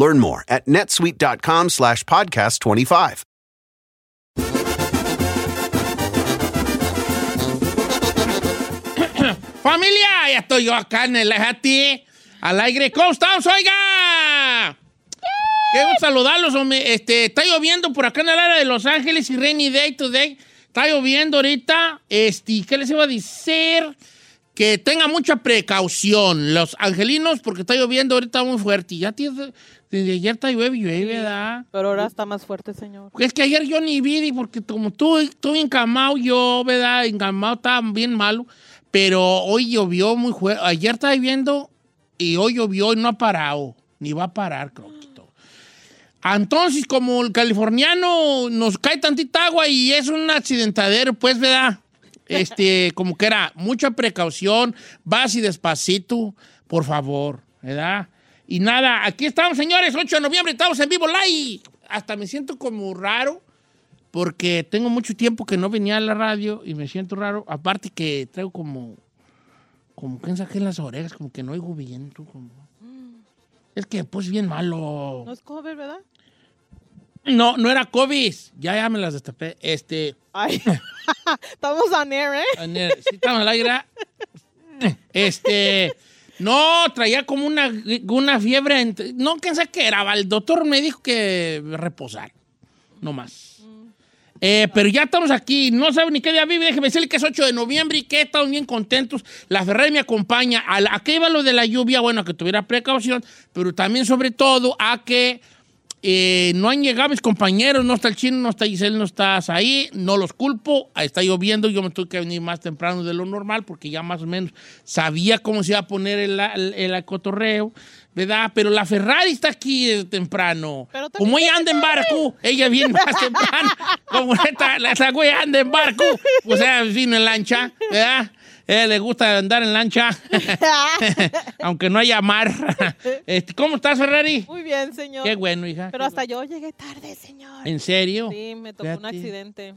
Learn more at netsuite.com slash podcast 25. Familia, ya estoy yo acá en el ti al aire. ¿Cómo estamos, oiga? Qué gusto saludarlos, hombre. Este, está lloviendo por acá en el área de Los Ángeles y Rainy Day Today. Está lloviendo ahorita. Este, ¿qué les iba a decir? Que tenga mucha precaución los angelinos porque está lloviendo ahorita muy fuerte. Ya tiene, desde ayer está llueve, llueve, ¿verdad? Pero ahora está más fuerte, señor. Es que ayer yo ni vi, porque como tú, estuve encamado yo, ¿verdad? Encamado estaba bien malo. Pero hoy llovió muy fuerte. Ayer estaba lloviendo y hoy llovió y no ha parado. Ni va a parar, croquito. Entonces, como el californiano nos cae tantita agua y es un accidentadero, pues, ¿verdad? Este, como que era, mucha precaución, vas y despacito, por favor, ¿verdad? Y nada, aquí estamos, señores, 8 de noviembre, estamos en vivo live. Hasta me siento como raro, porque tengo mucho tiempo que no venía a la radio y me siento raro. Aparte que traigo como, como que saqué en las orejas, como que no oigo bien. tú, como- Es que pues bien malo. No es cover, ¿verdad? No, no era COVID. Ya, ya me las destapé. Este, Ay, estamos on air, ¿eh? Sí estaba al aire. Este, no, traía como una, una fiebre. no, quién sabe qué era. El doctor me dijo que reposar. No más. Eh, pero ya estamos aquí. No saben ni qué día vive. Déjeme decirle que es 8 de noviembre y que estamos bien contentos. La Ferrari me acompaña. A, la- a que iba lo de la lluvia, bueno, a que tuviera precaución, pero también, sobre todo, a que eh, no han llegado mis compañeros, no está el chino, no está Giselle, no estás ahí, no los culpo, ahí está lloviendo, yo me tuve que venir más temprano de lo normal porque ya más o menos sabía cómo se iba a poner el, el, el cotorreo, ¿verdad? Pero la Ferrari está aquí desde temprano. Como ella anda en barco, ella viene más temprano. Como esta, la- esa güey anda en barco, pues ella vino en lancha, ¿verdad? Ella le gusta andar en lancha, aunque no haya mar. Este, ¿Cómo estás, Ferrari? Muy bien, señor. Qué bueno, hija. Pero hasta yo llegué tarde, señor. ¿En serio? Sí, me tocó un accidente.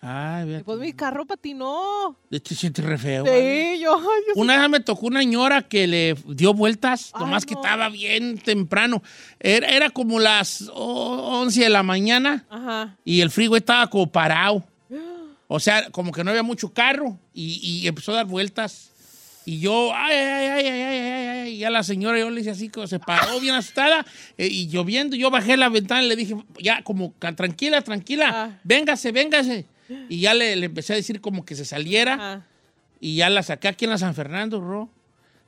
Ay, Y fíjate. pues mi carro patinó. Te sientes re feo. ¿vale? Sí, yo, Una vez me tocó una señora que le dio vueltas, Ay, nomás que estaba bien temprano. Era, era como las oh, 11 de la mañana Ajá. y el frigo estaba como parado. O sea, como que no había mucho carro y, y empezó a dar vueltas. Y yo, ay, ay, ay, ay, ay, ay, ay, y a la señora yo le hice así, como se paró bien asustada eh, y lloviendo. Yo bajé la ventana y le dije, ya, como tranquila, tranquila, Ah. véngase, véngase. Y ya le, le empecé a decir como que se saliera. Ajá. Y ya la saqué aquí en la San Fernando, Ro.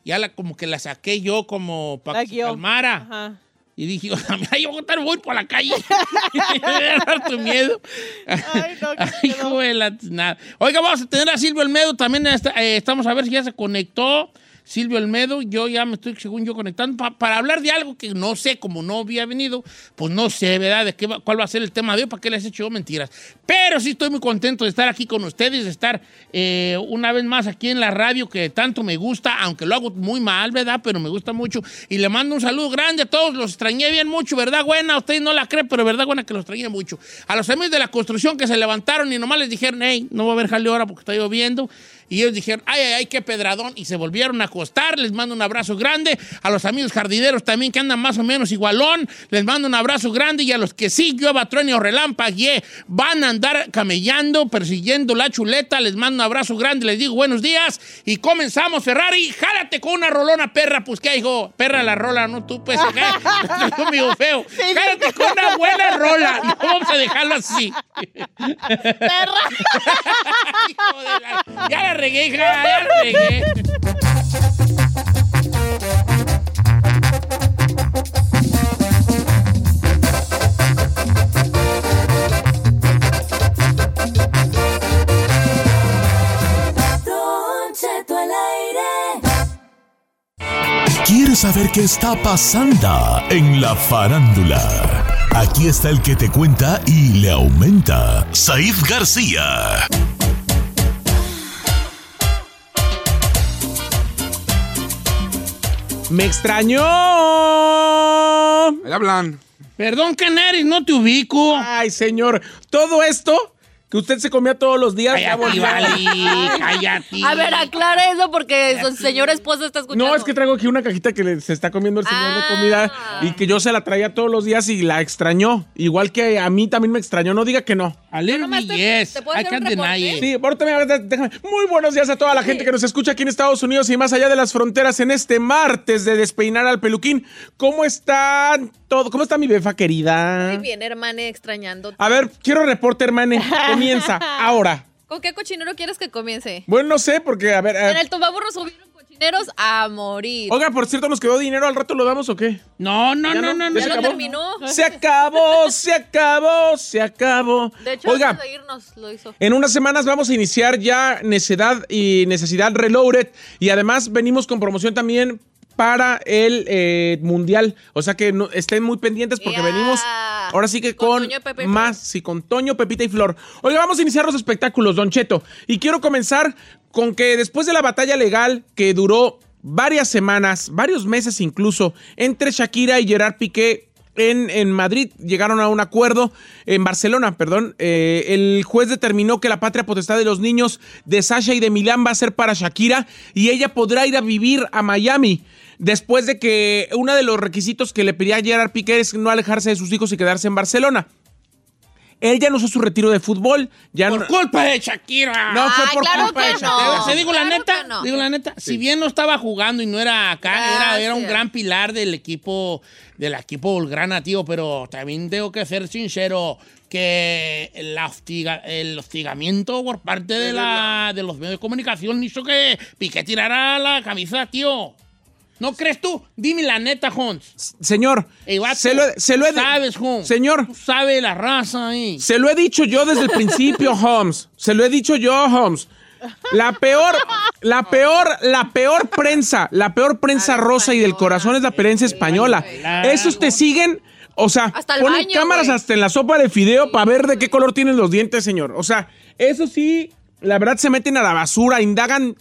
Ya la, como que la saqué yo como para que se calmara. Ajá. Y dije, mira, yo voy a estar voy por la calle. me va a dar tu miedo. Ay, no, Ay, hijo de la nada. Oiga, vamos a tener a Silvio Almedo también. está- eh, estamos a ver si ya se conectó. Silvio Almedo. Yo ya me estoy, según yo, conectando pa- para hablar de algo que no sé, como no había venido, pues no sé, ¿verdad? De qué va- cuál va a ser el tema de hoy, para qué les he hecho mentiras. Pero sí estoy muy contento de estar aquí con ustedes, de estar eh, una vez más aquí en la radio que tanto me gusta, aunque lo hago muy mal, ¿verdad? Pero me gusta mucho. Y le mando un saludo grande a todos, los extrañé bien mucho, ¿verdad, buena? Ustedes no la creen, pero verdad, buena, que los extrañé mucho. A los amigos de la construcción que se levantaron y nomás les dijeron, hey, no va a haber jale ahora porque está lloviendo. Y ellos dijeron, ay, ay, ay, qué pedradón. Y se volvieron a acostar. Les mando un abrazo grande. A los amigos jardineros también que andan más o menos igualón. Les mando un abrazo grande. Y a los que sí, llueva, truene o relámpague, van a andar camellando, persiguiendo la chuleta. Les mando un abrazo grande. Les digo buenos días. Y comenzamos, Ferrari. Jálate con una rolona, perra. Pues, ¿qué hijo? Perra la rola, no tú, pues, ¿qué? Estoy conmigo feo. Jálate con una buena rola. No vamos a dejarlo así. Hijo de la- Ya la regué, hija, ya la regué. ¿Quieres saber qué está pasando en la farándula? Aquí está el que te cuenta y le aumenta, Said García. ¡Me extrañó! Ahí hablan. Perdón, Canaris, no te ubico. Ay, señor, todo esto que usted se comía todos los días. Cállate, vale, cállate. A ver, aclara eso porque su señor esposo está escuchando. No, es que traigo aquí una cajita que se está comiendo el señor Ah. de comida y que yo se la traía todos los días y la extrañó. Igual que a mí también me extrañó. No diga que no. A little te- yes. te puedo I hacer un can't deny it. Sí, ahorita me- déjame. Muy buenos días a toda la gente que nos escucha aquí en Estados Unidos y más allá de las fronteras en este martes de despeinar al peluquín. ¿Cómo están todo? ¿Cómo está mi befa querida? Muy bien, hermane, extrañando. A ver, quiero reporte, hermane. Comienza ahora. ¿Con qué cochinero quieres que comience? Bueno, no sé, porque, a ver. En el Tomaburro subieron cochineros a morir. Oiga, por cierto, ¿nos quedó dinero? ¿Al rato lo damos o qué? No, no, ¿Ya no, no? no, no. ¿Ya lo acabó? terminó. Se acabó, se acabó, se acabó. De hecho, Oiga, antes de irnos lo hizo. en unas semanas vamos a iniciar ya Necedad y Necesidad Reloaded. Y además venimos con promoción también para el eh, Mundial. O sea que no- estén muy pendientes porque venimos ahora sí que Con más, sí, con Toño, Pepita y Flor. Oiga, vamos a iniciar los espectáculos, Don Cheto. Y quiero comenzar con que después de la batalla legal que duró varias semanas, varios meses incluso, entre Shakira y Gerard Piqué en, en Madrid llegaron a un acuerdo, en Barcelona, perdón. eh, el juez determinó que la patria potestad de los niños de Sasha y de Milán va a ser para Shakira y ella podrá ir a vivir a Miami. Después de que uno de los requisitos que le pedía a Gerard Piqué es no alejarse de sus hijos y quedarse en Barcelona. Él ya no usó su retiro de fútbol, ya Por no, culpa de Shakira. no fue Ay, por claro culpa que de no. Shakira. Te digo la neta, no. digo la neta, si bien no estaba jugando y no era acá, era, era un gran pilar del equipo, del equipo Volgrana, tío, pero también tengo que ser sincero que hostiga- el hostigamiento por parte de, la, de los medios de comunicación hizo que Piqué tirara la camisa, tío. ¿No crees tú? Dime la neta, Hons. Señor, Ey, vato, se lo, se lo he sabes, Hons. Señor, Tú sabes la raza ahí. Se lo he dicho yo desde el principio, Holmes. Se lo he dicho yo, Holmes. La peor, la peor, la peor prensa, la peor prensa rosa y del corazón es la prensa española. Esos te siguen, o sea, Hasta el ponen baño, cámaras hasta en la sopa de fideo para ver de qué color tienen los dientes, señor. O sea, eso sí, la verdad se meten a la basura, indagan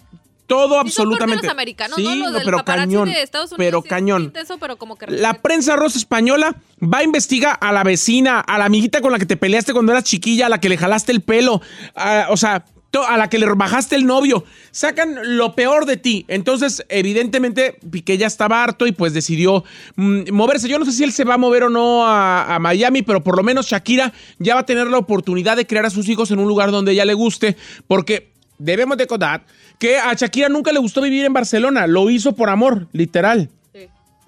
todo Sí absolutamente. porque los americanos, sí, pero cañón, de Estados Unidos pero sí cañón. intenso, pero como que La prensa rosa española va a investigar a la vecina, a la amiguita con la que te peleaste cuando eras chiquilla, a la que le jalaste el pelo, a- o sea, to- a la que le bajaste el novio. Sacan lo peor de ti. Entonces, evidentemente, Piqué ya estaba harto y pues decidió mm, moverse. Yo no sé si él se va a mover o no a, a Miami, pero por lo menos Shakira ya va a tener la oportunidad de criar a sus hijos en un lugar donde ella le guste, porque debemos de contar que a Shakira nunca le gustó vivir en Barcelona. Lo hizo por amor, literal.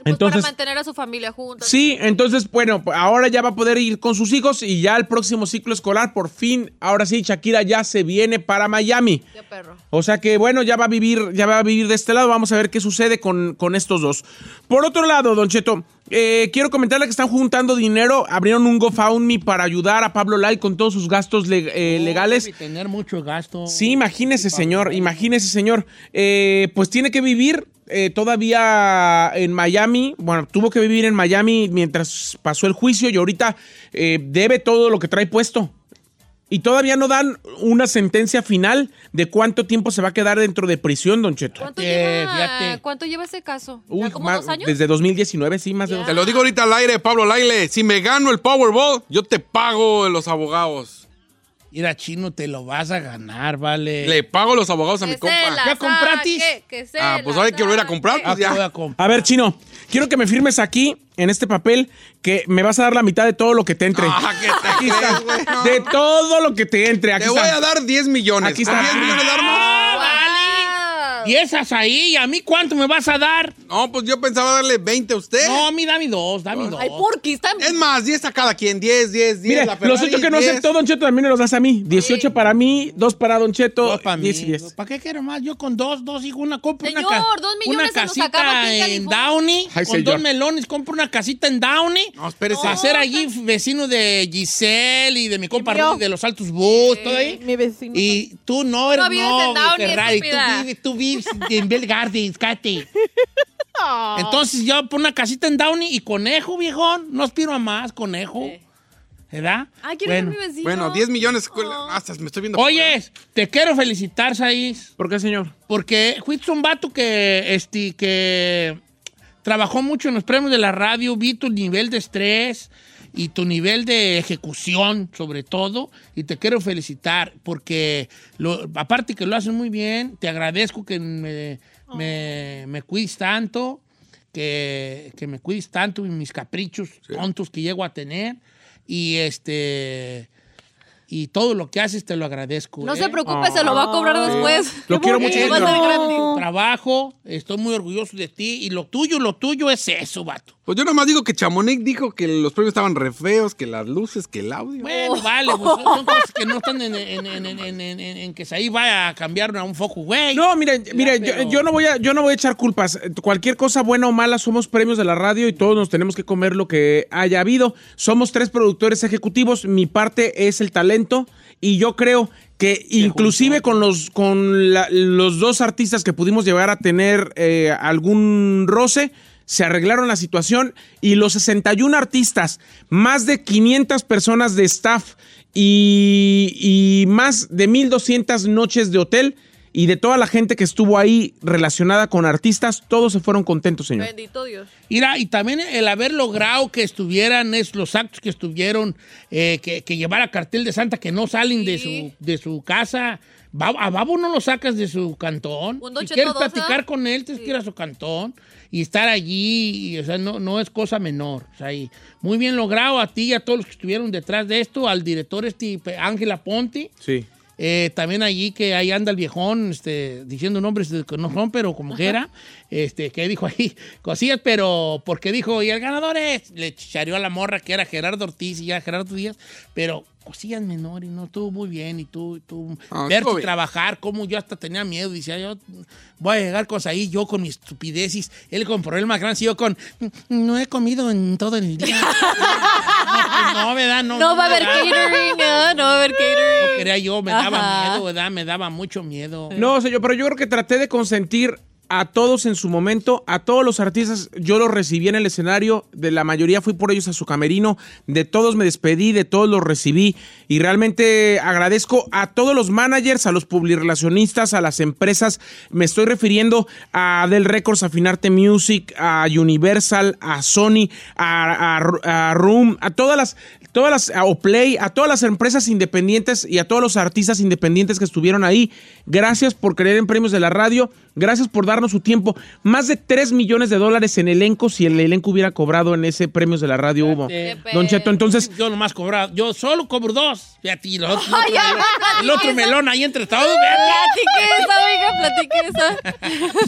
Pues Entonces- para mantener a su familia juntos. Sí, entonces, bueno, ahora ya va a poder ir con sus hijos y ya el próximo ciclo escolar, por fin, ahora sí, Shakira ya se viene para Miami. Qué perro. O sea que, bueno, ya va a vivir, ya va a vivir de este lado. Vamos a ver qué sucede con, con estos dos. Por otro lado, Don Cheto, eh, quiero comentarle que están juntando dinero. Abrieron un GoFundMe para ayudar a Pablo Lai con todos sus gastos le- eh, legales. Debe tener mucho gasto. Sí, imagínese, señor, imagínese, señor. Eh, pues tiene que vivir eh, todavía en Miami. Bueno, tuvo que vivir en Miami mientras pasó el juicio y ahorita eh, debe todo lo que trae puesto. Y todavía no dan una sentencia final de cuánto tiempo se va a quedar dentro de prisión, Don Cheto. ¿Cuánto, Fíjate, lleva. ¿Cuánto lleva ese caso? ¿Ya Uy, como más- dos años? Desde 2019, sí, más de dos Te lo digo ahorita al aire, Pablo Laile. Si me gano el Powerball, yo te pago los abogados. Mira, chino, te lo vas a ganar, vale. Le pago los abogados a mi Que compa. ¿Ya compratis? que se Ah, pues la hay que volver a comprar, Ah, pues te ya. voy a comprar. A ver, Chino, quiero que me firmes aquí, en este papel, que me vas a dar la mitad de todo lo que te entre. Ah, ¿qué te Aquí está. No. De todo lo que te entre. Aquí Te está. voy a dar 10 millones. Aquí ¿Con está. 10 millones de armas? Y esas ahí, ¿y a mí cuánto me vas a dar? No, pues yo pensaba darle 20 a usted. No, a mí dame dos, dame dos. Ay, ¿por qué están...? Es más, 10 a cada quien. 10, 10, 10. Mire, la Ferrari, los 8 que no 10. aceptó Don Cheto también me los das a mí. 18 para mí, 2 para Don Cheto, Dos para mí. 10 y 10. ¿Para qué quiero más? Yo con dos, dos hijo, una compro Señor, una, ca- dos millones una acaba casita en. Downey. Ay, con señor. dos melones compro una casita en Downey. No, espérese. Para ser allí vecino de Giselle y de mi compa. Rudy de los Altos Bus, todo ahí. Mi vecino. Y tú no eres No vives en no, Downey, Ferrari. Tú vives, tú vives en Bell Gardens, cállate. Ah. Entonces yo pongo una casita en Downey y conejo, viejón. No aspiro a más, conejo. Sí. ¿Verdad? Ay, quiero Bueno. ser mi vecino. Bueno, 10 millones. Hasta me estoy viendo. Oye, te quiero felicitar, Saiz. ¿Por qué, señor? Porque fuiste un vato que, este, que trabajó mucho en los premios de la radio, vi tu nivel de estrés y tu nivel de ejecución, sobre todo, y te quiero felicitar porque, lo- aparte que lo haces muy bien, te agradezco que me, me, me cuides tanto, que, que me cuides tanto en mis caprichos tontos que llego a tener, y este... Y todo lo que haces te lo agradezco. No ¿eh? se preope, se lo va a cobrar después. Lo quiero mucho, tu trabajo, estoy muy orgulloso de ti y lo tuyo, lo tuyo es eso, vato. Pues yo nomás digo que Chamonix dijo que los premios estaban re feos, que las luces, que el audio. Bueno, vale, pues son, cosas que no están en, en- en- en- en- en- en que ahí vaya a cambiar a un foco, güey. No, mire, mire, yo, yo no voy a, yo no voy a echar culpas. Cualquier cosa buena o mala somos premios de la radio y todos nos tenemos que comer lo que haya habido. Somos tres productores ejecutivos. Mi parte es el talento y yo creo que inclusive con los con la- los dos artistas que pudimos llegar a tener eh, algún roce se arreglaron la situación y los 61 artistas, más de 500 personas de staff y, y más de 1200 noches de hotel y de toda la gente que estuvo ahí relacionada con artistas, todos se fueron contentos, señor. Bendito Dios. Mira, y también el haber logrado que estuvieran es, los actos que estuvieron, eh, que, que llevara cartel de Santa, que no salen de, Sí. su, de su casa. A Babo no lo sacas de su cantón. Si quieres platicar con él, tienes que ir a su cantón y estar allí. y, o sea, no, no es cosa menor. O sea, y muy bien logrado a ti y a todos los que estuvieron detrás de esto, al director este Ángela Ponti. Sí. Eh, también allí que ahí anda el viejón, este, diciendo nombres que no son, pero como que era, este, que dijo ahí cosillas, pero porque dijo, y el ganador es, le chichareó a la morra que era Gerardo Ortiz y ya Gerardo Díaz, pero cosillas menores, no, estuvo muy bien, y tú, tú Ah, verte trabajar, como yo hasta tenía miedo, decía yo, voy a llegar con ahí, yo con mis estupideces, él con problemas grandes y yo con, no he comido en todo el día. no, pues no, ¿verdad? No, No va a haber catering, ah, no va a haber No catering. quería yo, me daba Ajá. miedo, ¿verdad? Me daba mucho miedo. No, señor, pero yo creo que traté de consentir a todos en su momento, a todos los artistas, yo los recibí en el escenario, de la mayoría fui por ellos a su camerino, de todos me despedí, de todos los recibí y realmente agradezco a todos los managers, a los publirelacionistas, a las empresas, me estoy refiriendo a Del Records, a Finarte Music, a Universal, a Sony, a, Room, a todas las, todas las, a Oplay, a todas las empresas independientes y a todos los artistas independientes que estuvieron ahí. Gracias por creer en premios de la radio. Gracias por darnos su tiempo. Más de 3 millones de dólares en elenco si el elenco hubiera cobrado en ese premios de la radio hubo. Don Cheto, entonces, Yo nomás cobrado, yo solo cobro dos. Fíjate, y los otros- Ay, ya, el otro, el melón ahí entre todos. Platique esa, oiga, platique esa.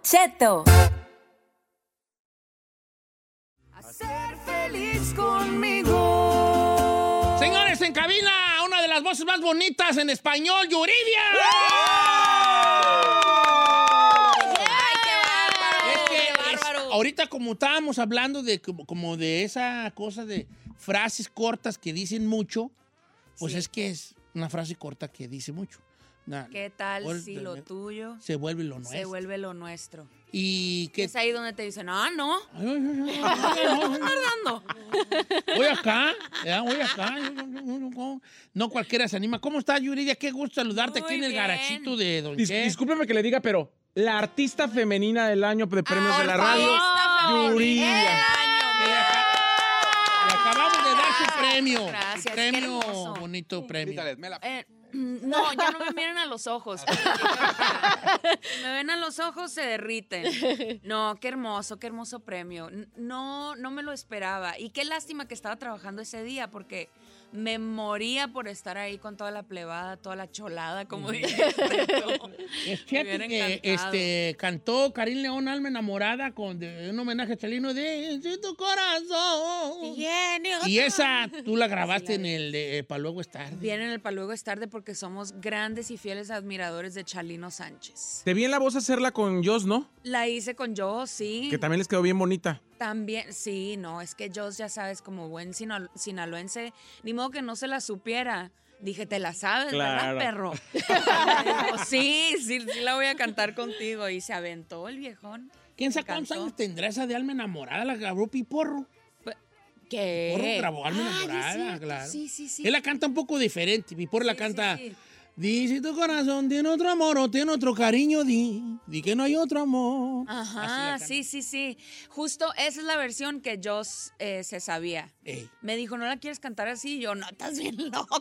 Don Cheto. Ser feliz conmigo. Señores, en cabina, una de las voces más bonitas en español, Yuridia. Es que es- ahorita como estábamos hablando de como, como de esa cosa de frases cortas que dicen mucho, pues es que es una frase corta que dice mucho. ¿Qué tal si lo tuyo se vuelve lo se nuestro? vuelve lo nuestro? Y que Es ahí donde te dicen, ah, no. Ay, ay, ay. Voy acá, ya, voy acá. No cualquiera se anima. ¿Cómo estás, Yuridia? Qué gusto saludarte aquí en el garachito de Don Dis- Che. discúlpeme que le diga, pero la artista femenina del año de premios de la radio, Yuridia. Le acabamos de dar su premio. Gracias, Su premio, bonito premio. Eh, no, ya no me miren a los ojos. Si me ven a los ojos, se derriten. No, qué hermoso, qué hermoso premio. No, no me lo esperaba. Y qué lástima que estaba trabajando ese día, porque me moría por estar ahí con toda la plebada, toda la cholada, como dijiste. Es Me cierto hubiera que este, cantó Karim León Alma Enamorada con de- un homenaje a Chalino de "Si tu corazón. Y esa tú la grabaste en el de Pa' luego es tarde. Viene en el Paluego es tarde porque somos grandes y fieles admiradores de Chalino Sánchez. Te vi en la voz hacerla con Joss, ¿no? La hice con yo, sí. Que también les quedó bien bonita. También, sí, no, es que yo ya sabes, como buen sinal- sinaloense, ni modo que no se la supiera. Dije, te la sabes, Claro. ¿verdad, perro? Dijo, sí, sí, sí la voy a cantar contigo. Y se aventó el viejón. ¿Quién sabe cuántos años tendrá esa de Alma Enamorada? La grabó Piporro. ¿Qué? Piporro grabó Alma Ah, Enamorada, claro. Sí, sí, sí. Él la canta un poco diferente. Piporro la Sí, canta... sí. Di si tu corazón tiene otro amor o tiene otro cariño, di. Di que no hay otro amor. Ajá, sí, sí, sí. Justo esa es la versión que Joss eh, se sabía. Ey, Me dijo, ¿no la quieres cantar así? Y yo, no, estás bien loco.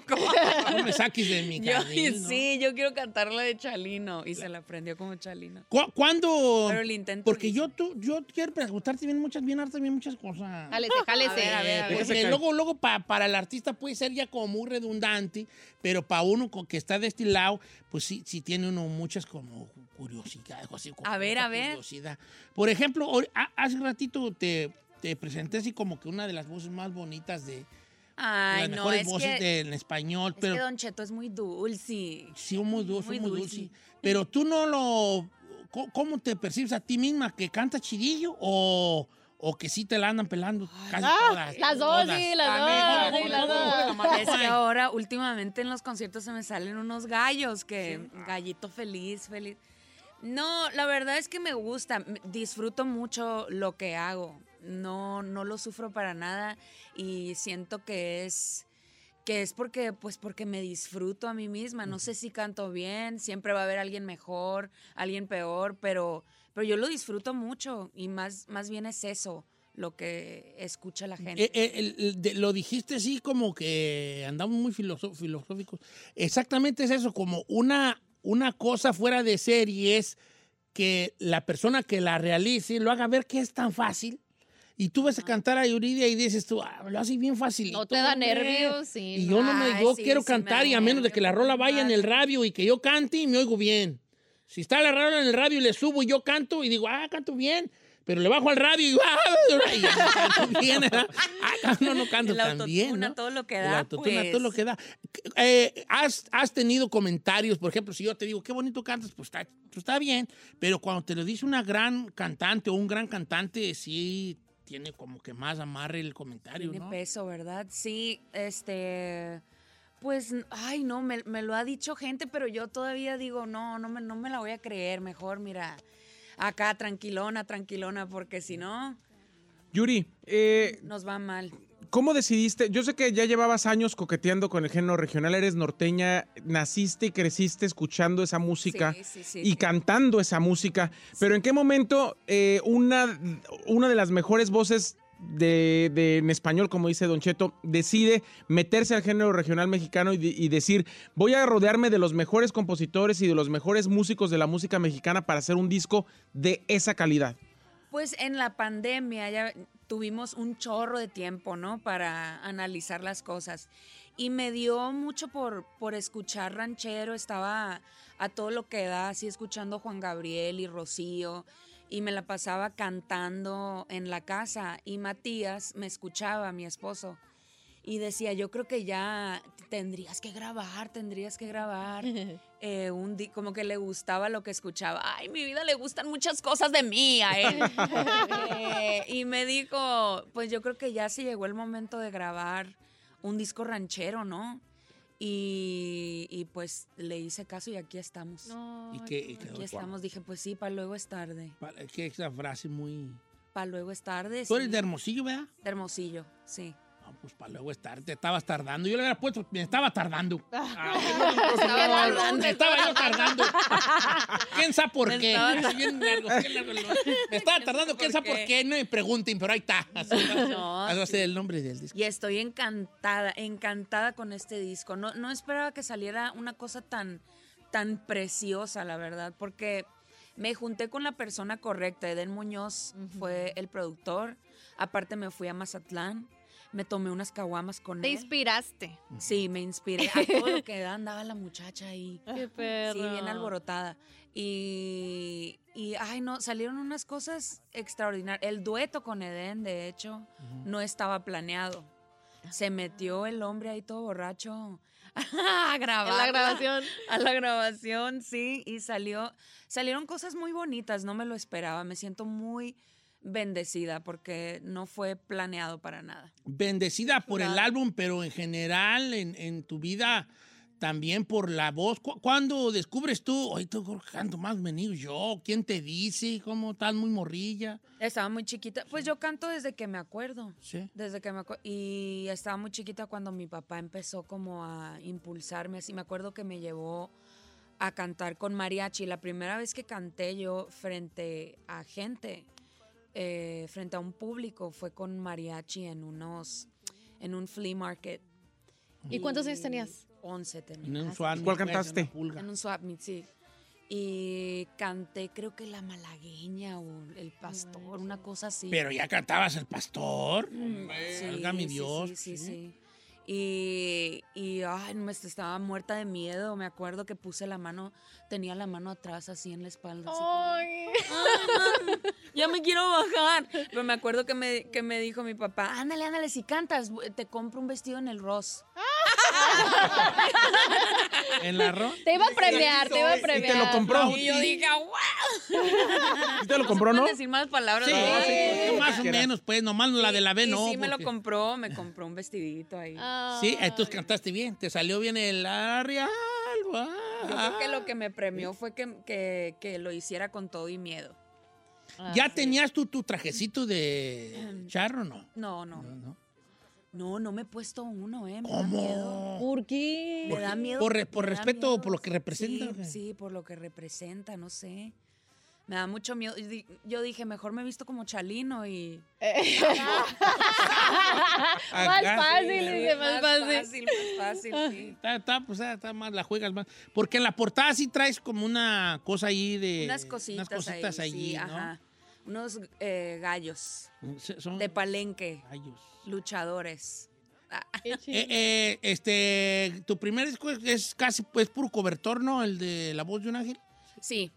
no me saques de mi Yo, jardín, ¿no? sí, yo quiero cantarla de Chalino. Y se la aprendió como Chalino. ¿Cu- ¿Cuándo? Pero el intento Porque yo, tú, yo quiero preguntarte bien muchas, bien hartas, bien muchas cosas. Jálese, jálese. A ver, a ver, a ver. Porque luego, luego pa- para el artista puede ser ya como muy redundante, pero para uno que está de este lado, pues sí, sí tiene uno muchas como curiosidades. Así, como A ver, a ver. curiosidad. Por ejemplo, hace ratito te, te presenté así como que una de las voces más bonitas de Ay, las no, mejores es voces que, de- en español, es pero que Don Cheto es muy dulce. sí, muy dulce, muy muy, dulce. dulce. Pero tú no lo... ¿Cómo te percibes a ti misma? ¿Que canta chidillo o, o que sí te la andan pelando casi todas? Las dos, todas? sí, las dos, sí, las dos. Es que ahora, últimamente en los conciertos se me salen unos gallos, que gallito feliz, feliz. No, la verdad es que me gusta, disfruto mucho lo que hago. No, no lo sufro para nada y siento que es que es porque pues porque me disfruto a mí misma. No sé si canto bien, siempre va a haber alguien mejor, alguien peor, pero pero yo lo disfruto mucho y más más bien es eso lo que escucha la gente. Eh, eh, el- el de- lo dijiste así como que andamos muy filosó- filosóficos. Exactamente es eso, como una, una cosa fuera de serie es que la persona que la realice lo haga ver que es tan fácil. Y tú vas a cantar a Yuridia y dices tú, ah, lo hace bien fácil. No te da nervios, sí. Y yo no me, Ay, yo sí, quiero sí me cantar y a menos de que la rola vaya en el radio y que yo cante y me oigo bien. Si está la rola en el radio y le subo y yo canto y digo, ah, canto bien. Pero le bajo al radio y, ah, y canto bien. Ah, no, no canto El tan bien. ¿no? todo lo que El da, a pues. todo lo que da. Eh, has, has tenido comentarios, por ejemplo, si yo te digo, qué bonito cantas, pues está, pues está bien. Pero cuando te lo dice una gran cantante o un gran cantante, sí tiene como que más amarre el comentario, Tiene ¿no? peso, ¿verdad? Sí, este. Pues, ay, no, me, me lo ha dicho gente, pero yo todavía digo, no, no me, no me la voy a creer. Mejor, mira, acá tranquilona, tranquilona, porque si no, Yuri, eh, nos va mal. ¿cómo decidiste? Yo sé que ya llevabas años coqueteando con el género regional, eres norteña, naciste y creciste escuchando esa música Sí, sí, sí. y cantando esa música, pero ¿en qué momento eh, una, una de las mejores voces de, en español, como dice Don Cheto, decide meterse al género regional mexicano y decir, voy a rodearme de los mejores compositores y de los mejores músicos de la música mexicana para hacer un disco de esa calidad? Pues en la pandemia ya tuvimos un chorro de tiempo, ¿no? Para analizar las cosas. Y me dio mucho por, por escuchar ranchero, estaba a todo lo que da, así escuchando Juan Gabriel y Rocío, y me la pasaba cantando en la casa. Y Matías me escuchaba, mi esposo, y decía, yo creo que ya tendrías que grabar, tendrías que grabar. eh, un di- como que le gustaba lo que escuchaba. Ay, mi vida le gustan muchas cosas de mí a él. Eh, y me dijo, pues yo creo que ya se llegó el momento de grabar un disco ranchero, ¿no? Y, y pues le hice caso y aquí estamos. ¿Y qué- y qué- aquí estamos. Dije, pues sí, para luego es tarde. Para- Que esa frase muy... Para luego es tarde. Tú eres sí. de Hermosillo, ¿verdad? De Hermosillo, sí. No, pues para luego es tarde. Te estabas tardando. Yo le hubiera puesto... Me estaba tardando. Me estaba yo tardando. ¿Quién sabe por qué? estaba- Es bien largo, bien largo el- Me estaba tardando. ¿Quién sabe por qué? No me pregunten, pero ahí está. Así va a ser el nombre del disco. Y estoy encantada, encantada con este disco. No, no esperaba que saliera una cosa tan, tan preciosa, la verdad, porque me junté con la persona correcta. Eden Muñoz fue el productor. Aparte me fui a Mazatlán. Me tomé unas caguamas con Te él. inspiraste. Sí, me inspiré. A todo lo que da andaba la muchacha ahí. Qué perro. Sí, bien alborotada. Y, y, ay, no, salieron unas cosas extraordinarias. El dueto con Eden, de hecho, no estaba planeado. Se metió el hombre ahí todo borracho a grabar. En la grabación. A la grabación, sí. Y salió, salieron cosas muy bonitas, no me lo esperaba. Me siento muy bendecida porque no fue planeado para nada. Bendecida por el álbum, pero en general, en, en tu vida, también por la voz. ¿Cu- ¿Cuándo descubres tú? Hoy canto más venido yo. ¿Quién te dice? ¿Cómo estás muy morrilla? Estaba muy chiquita. Pues yo canto desde que me acuerdo. Sí. Desde que me acuerdo. Y estaba muy chiquita cuando mi papá empezó como a impulsarme. Así me acuerdo que me llevó a cantar con mariachi. La primera vez que canté yo frente a gente, eh, frente a un público, fue con mariachi en unos, en un flea market. ¿Y cuántos años tenías? 11 tenía. En un swap ¿Cuál cantaste? En un swap meet, sí. Y canté, creo que La Malagueña o El Pastor, una cosa así. Pero ya cantabas el pastor. Sí, Valga mi sí, Dios. Sí, sí, sí. Y, y ay, me estaba muerta de miedo. Me acuerdo que puse la mano, tenía la mano atrás así en la espalda. así como, Ay. ya me quiero bajar. Pero me acuerdo que me, que me dijo mi papá, ándale, ándale, si cantas, te compro un vestido en el Ross. ¿En la ro? Te iba a premiar, te iba a Y premiar. te lo compró. Y yo dije, wow. ¿Y te lo compró, no? decir más palabras. Sí, sí, más o menos, pues, nomás la de la B Y no. sí me lo compró, me compró un vestidito ahí. Sí, entonces cantaste bien, te salió bien el Arial. Yo creo que lo que me premió fue que, que, que lo hiciera con todo y miedo. ¿Ya tenías tú tu trajecito de charro no? No, no. No, no. No, no me he puesto uno, ¿eh? Me da ¿Cómo? miedo. ¿Por qué? Me da miedo. Por respeto, miedo. por lo que representa. Sí, sí, por lo que representa, no sé. Me da mucho miedo. Yo dije, mejor me he visto como Chalino y... Más fácil, dice, más fácil. fácil, más fácil, sí. Está, está, pues, ah, está más, la juegas más. Porque en la portada sí traes como una cosa ahí de... Unas cositas, unas cositas ahí, allí, sí, ¿no? ajá. Unos eh, gallos Son de palenque, gallos. luchadores. Ah, Eh, eh, este, tu primer disco es, casi, pues, puro cobertor, ¿no? El de La Voz de un Ángel. Sí,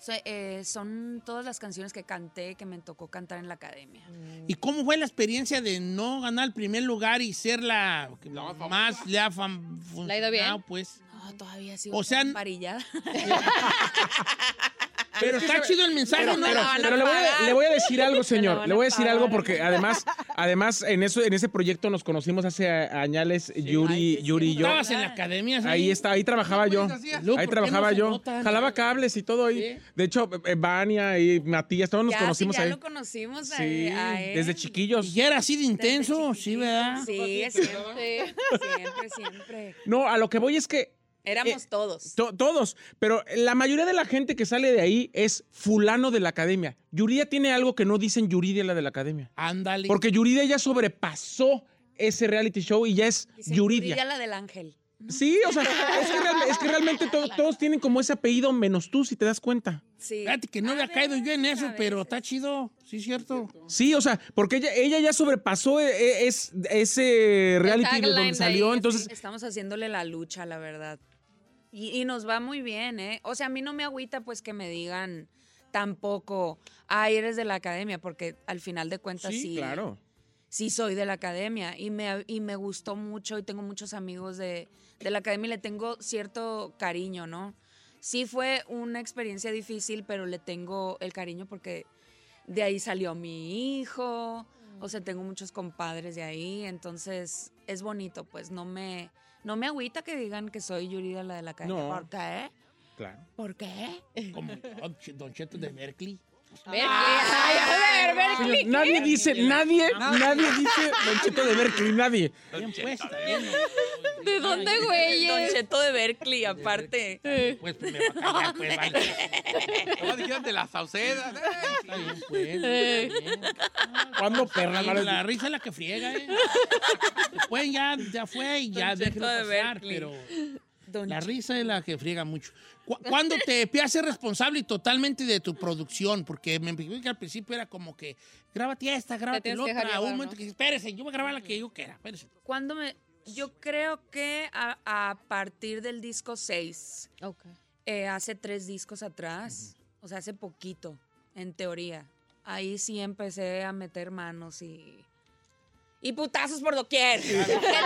so- eh, son todas las canciones que canté, que me tocó cantar en la academia. ¿Y cómo fue la experiencia de no ganar el primer lugar y ser la, que más le ha fam- ¿Le ha ido bien? pues? No, todavía sigo O sea, emparillada. Pero está chido el mensaje, Pero, ¿no? pero- la van a pero le, voy a, pagar. le voy a decir algo, señor. Le voy a decir pagar. algo porque además Además, en eso, en ese proyecto nos conocimos hace añales, Yuri, Yuri y yo. Estabas en la academia. ¿sí? Ahí está, ahí trabajaba yo. Luego, Ahí ¿por qué trabajaba yo. notan? Jalaba cables y todo ahí. De hecho, eh, Vania y Matías, todos nos Ya, sí, conocimos ya ahí. lo conocimos a- Sí, a él. desde chiquillos. Y era así de intenso, sí, ¿verdad? Sí, siempre. Siempre, siempre. No, a lo que voy es que Éramos Eh, todos. To- todos, pero la mayoría de la gente que sale de ahí es fulano de la academia. Yuridia tiene algo que no dicen Yuridia la de la academia. Ándale. Porque Yuridia ya sobrepasó ese reality show y ya es Dice, Yuridia. "Brilla la del ángel. Sí, o sea, es que, real- es que realmente to- todos tienen como ese apellido menos tú, si te das cuenta. Sí. Fíjate que no había caído yo en eso, pero está chido, sí, cierto. Sí, o sea, porque ella, ella ya sobrepasó eh, eh, es- ese reality de donde de salió, ahí, entonces... Estamos haciéndole la lucha, la verdad. Y, y nos va muy bien, ¿eh? O sea, a mí no me agüita pues que me digan tampoco, ay, eres de la academia, porque al final de cuentas sí. Sí, claro. Sí soy de la academia y me, y me gustó mucho y tengo muchos amigos de, de la academia y le tengo cierto cariño, ¿no? Sí fue una experiencia difícil, pero le tengo el cariño porque de ahí salió mi hijo, o sea, tengo muchos compadres de ahí, entonces es bonito, pues no me, no me agüita que digan que soy Yurida la de la academia. No. ¿Por qué? Claro. ¿Por qué? Como Don Ch- Don Cheto de Berkeley. Berkeley. Ay, a ver, Berkeley. Señor, nadie dice, nadie, nadie dice Don Cheto de Berkeley, nadie. Bien puesta, bien. ¿De dónde, güey? Don Cheto de Berkeley, aparte. Pues, pues me va a callar, pues, vale. No dijeron de la Sauceda. Está bien, pues. Eh. está bien. ¿Cuándo perra? Les- la risa es la que friega, ¿eh? Después ya, ya fue y ya Cheto de pasar, Berkeley. pero Don la risa es la que friega mucho. Cu- ¿Cuándo te ser responsable totalmente de tu producción? Porque me imagino que al principio era como que, grábate esta, grábate la otra. Un momento ¿no? que dices, espérese, yo voy a grabar la que yo quiera, espérese. Cuando me, yo creo que a, a partir del disco 6, Ok. eh, hace tres discos atrás, o sea, hace poquito, en teoría, ahí sí empecé a meter manos y... Y putazos por doquier. ¿Qué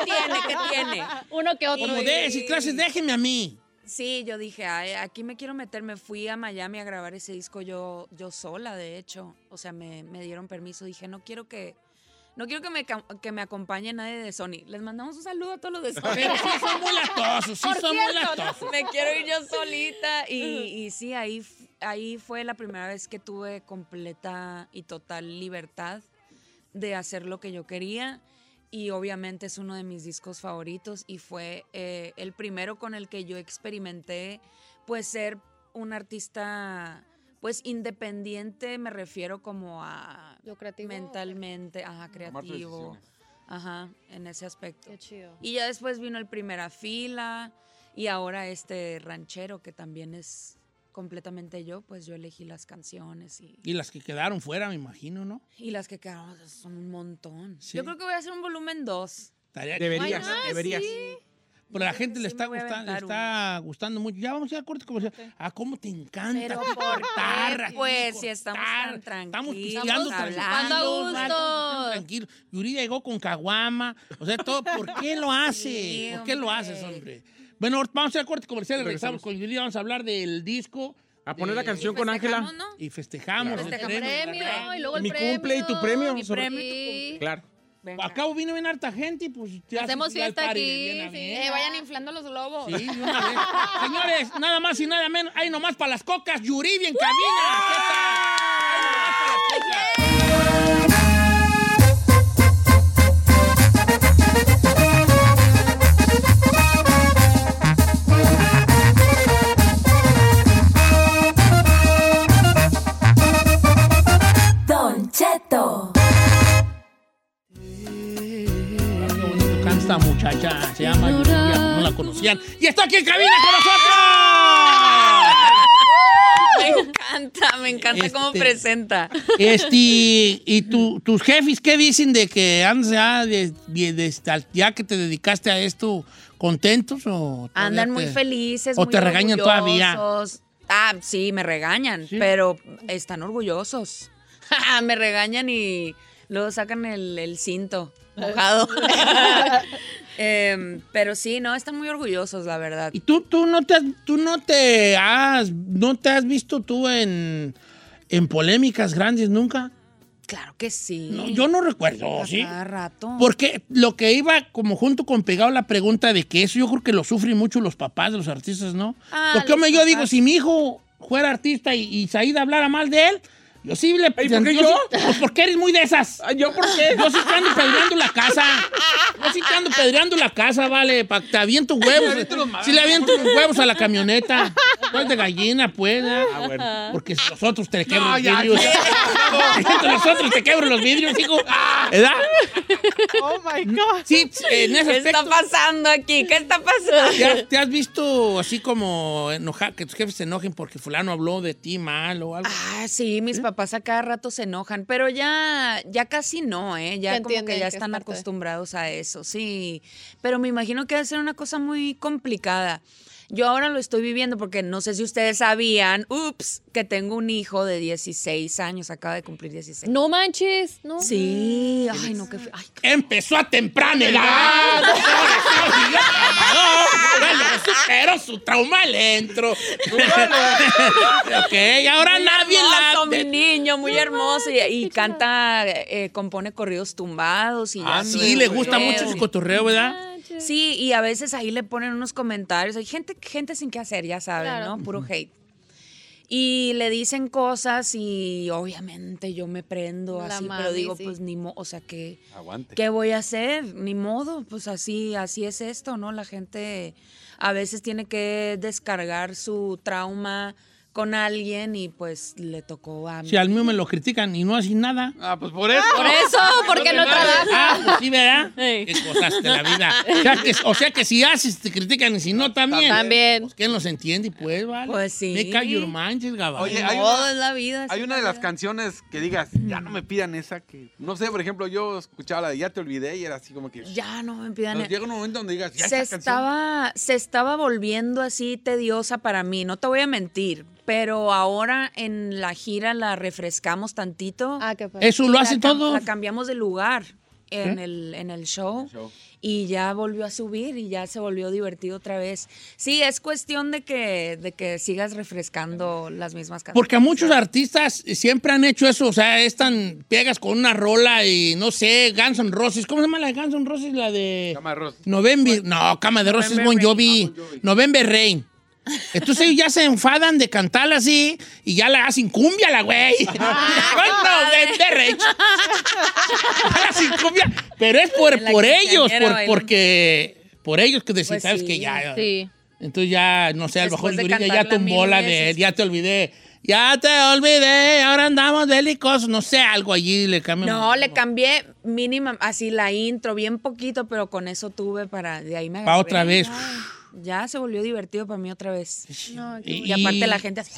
tiene? ¿Qué tiene? Uno que otro. Como de, si clases, déjeme a mí. Sí, yo dije, "Ay, aquí me quiero meter. Me fui a Miami a grabar ese disco yo, yo sola, de hecho. O sea, me, me dieron permiso. Dije, no quiero que... No quiero que me, que me acompañe nadie de Sony. Les mandamos un saludo a todos los de Sony. Pero sí son muy latosos, sí Por son muy latosos. Me quiero ir yo solita. Y, y sí, ahí, ahí fue la primera vez que tuve completa y total libertad de hacer lo que yo quería. Y obviamente es uno de mis discos favoritos y fue eh, el primero con el que yo experimenté pues ser un artista pues independiente, me refiero como a Lo creativo. mentalmente, ajá, creativo. Ajá, en ese aspecto. Qué chido. Y ya después vino el Primera Fila y ahora este ranchero que también es completamente yo, pues yo elegí las canciones y, Y las que quedaron fuera, me imagino, ¿no? y las que quedaron son un montón. Sí. Yo creo que voy a hacer un volumen 2. Estaría Deberías, deberías. sí. Pero a la gente le está, me voy a gusta- le está gustando mucho. Ya vamos a ir a corte comercial. Ah, cómo te encanta. Pero tu ¿por guitarra, qué? Pues, tu si estamos cortar. tan Estamos tranquilos, pisteando, hablando. tranquilo, a gusto. tranquilo. Yuridia llegó con caguama. O sea, todo. ¿Por qué lo hace? Sí, ¿Por qué lo haces, hombre? Bueno, vamos a ir a corte comercial y regresamos Regresamos. con Yuridia. Vamos a hablar del disco. A poner la canción con Ángela. Y festejamos. Festejamos. premios. Premio, y luego el Mi premio. cumple y tu premio. Mi sobre- premio y tu Claro. Venga. Acabo vino bien harta gente y pues Hacemos ya el fiesta aquí. bien sí. Eh, vayan inflando los globos. Sí, de una vez. Señores, nada más y nada menos. Hay nomás para las cocas. Yuridia en cabina. Esta muchacha. Se llama no la conocían. Y está aquí en cabina con nosotros. Me encanta, me encanta cómo Este- presenta. Este, ¿y tu- tus jefes qué dicen de que andas ya, de, de- de- ya que te dedicaste a esto, contentos o Andan muy felices, o muy te regañan todavía? Ah, sí, me regañan, pero están orgullosos. me regañan y luego sacan el, el cinto mojado. Em, pero sí, no, están muy orgullosos, la verdad. ¿Y tú, tú no te has, tú no te has, no te has visto tú en, en polémicas grandes nunca? Claro que sí. No, yo no recuerdo, A ¿sí? Cada rato. Porque lo que iba como junto con pegado la pregunta de que eso yo creo que lo sufren mucho los papás de los artistas, ¿no? Ah, Porque los hombre, yo digo, si mi hijo fuera artista y, y Said hablara mal de él, yo sí le... ¿Y por qué yo? yo? sí- pues porque eres muy de esas. Ay, ¿Yo por qué? Yo sí te ando pedreando la casa. Yo sí te ando pedreando la casa, vale. Pa, te aviento huevos. Sí le aviento los huevos a la camioneta. No es de gallina, pues. ¿eh? Ah, bueno. Porque si los otros te quebran No, los ya, vidrios. ya. Entre los otros te quebran los vidrios, hijo. ¿Verdad? Oh my God. Sí, en ese ¿Qué está pasando aquí? ¿Qué está pasando? ¿Te has, te has visto así como enojar, que tus jefes se enojen porque fulano habló de ti mal o algo? Ah, sí, mis papás a cada rato se enojan, pero ya, ya casi no, ¿eh? Ya como que entienden ya que están acostumbrados a eso, sí. Pero me imagino que debe ser una cosa muy complicada. Yo ahora lo estoy viviendo porque no sé si ustedes sabían, ups, que tengo un hijo de 16 años, acaba de cumplir 16. No manches, no. Sí, ay, no, qué fe- ay, Empezó a temprana edad. Superó su trauma le entró. ok, ahora muy nadie la. hermoso, mi niño, muy hermoso. Y, y canta, eh, compone corridos tumbados. Y Ah, sí, le gusta mucho su cotorreo, ¿verdad? Sí, y a veces ahí le ponen unos comentarios. Hay gente, gente sin qué hacer, ya saben, Claro. ¿no? Puro hate. Y le dicen cosas y obviamente yo me prendo La así, pero digo, sí. pues ni modo, o sea, que Aguante. ¿qué voy a hacer? Ni modo, pues así, así es esto, ¿no? La gente a veces tiene que descargar su trauma con alguien y pues le tocó a mí. Si al mío me lo critican y no así nada. Ah, pues por eso. Por eso, porque no trabaja. Ah, pues sí, ¿verdad? Ey. Qué cosas de la vida. O sea, que, o sea que si haces, te critican y si no, también. También. Pues ¿quién los entiende? Pues, vale. Pues sí. Make up your mind, el gabacho. Oye, hay una- la vida. Hay una de la las canciones que digas, ya no me pidan esa que. No sé, por ejemplo, yo escuchaba la de Ya te olvidé y era así como que. Ya no me pidan. Pero llega un momento donde digas, ya se esa canción. estaba, se estaba volviendo así tediosa para mí, no te voy a mentir, pero ahora en la gira la refrescamos tantito. Ah, qué padre. Eso lo La cam- todos. La cambiamos de lugar en, ¿Eh? el, en el show. show. Y ya volvió a subir y ya se volvió divertido otra vez. Sí, es cuestión de que, de que sigas refrescando las mismas canciones. Porque a muchos artistas siempre han hecho eso, o sea, están pegas con una rola y no sé, Guns N' Roses. ¿Cómo se llama la de Guns N' Roses? La de Cama de Roses. November. No, Cama de Roses es Bon November Jovi. November Rain. Entonces ellos ya se enfadan de cantarla así y ya la hacen cumbia la güey. Rain. Ya la hacen cumbia. Pero es por, ellos, por- porque por ellos que deciden, Pues ¿sabes sí. que ya? Sí. Entonces ya, no sé, a lo mejor de ya tumbó la de veces. Ya te olvidé. Ya te olvidé, ahora andamos bélicos. No sé, algo allí le cambiamos. No, le cambié mínima, así la intro, bien poquito, pero con eso tuve para, de ahí me Pa' agarré. otra vez. Ya se volvió divertido para mí otra vez. No, Y- Y aparte la gente así,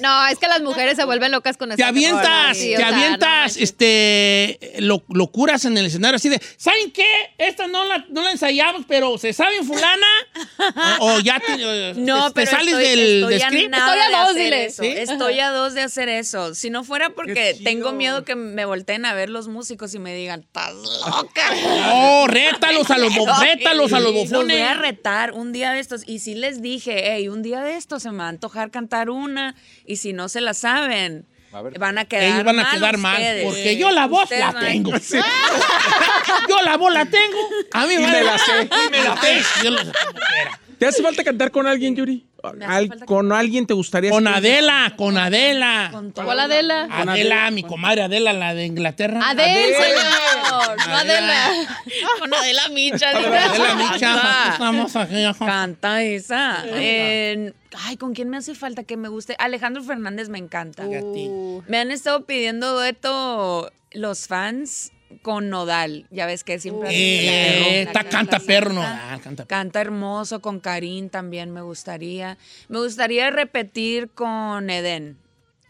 No, es que las mujeres se vuelven locas con Te esa avientas, sí, te sea, no avientas, este, lo- locuras en el escenario así de, ¿saben qué? Esta no la, no la ensayamos, pero ¿se saben fulana? o, o ya te, No, te pero sales estoy, del estoy del a script. Estoy a de dos, dile. eso. ¿Sí? Estoy a dos de hacer eso. Si no fuera porque tengo miedo que me volteen a ver los músicos y me digan, estás loca. No, rétalos a los, rétalos a los Los voy a bofones. retar un día de estos. Y sí les dije, hey, un día de estos se me va a antojar cantar una. Y si no se la saben, A ver. van a quedar Ellos van a mal quedar mal, ustedes. porque yo la voz Ustedes la tengo. yo la voz la tengo. A mí Y me la sé. Y me la sé. ¿Te hace falta cantar con alguien, Yuri? Al- falta ¿Con alguien te gustaría? Con Adela, con Adela. Con. ¿Cuál Adela? Adela, mi comadre Adela, la de Inglaterra. Adel, Adela. señor. No Adela. Con Adela Micha. Adela Micha, estamos aquí. Canta esa. Ay, ¿con quién me hace falta que me guste? Alejandro Fernández me encanta. Uh, Me han estado pidiendo dueto los fans con Nodal. Ya ves que siempre Eh, la- está la- canta la- perro, no. canta. ah, canta Canta hermoso con Karim también me gustaría. Me gustaría repetir con Eden.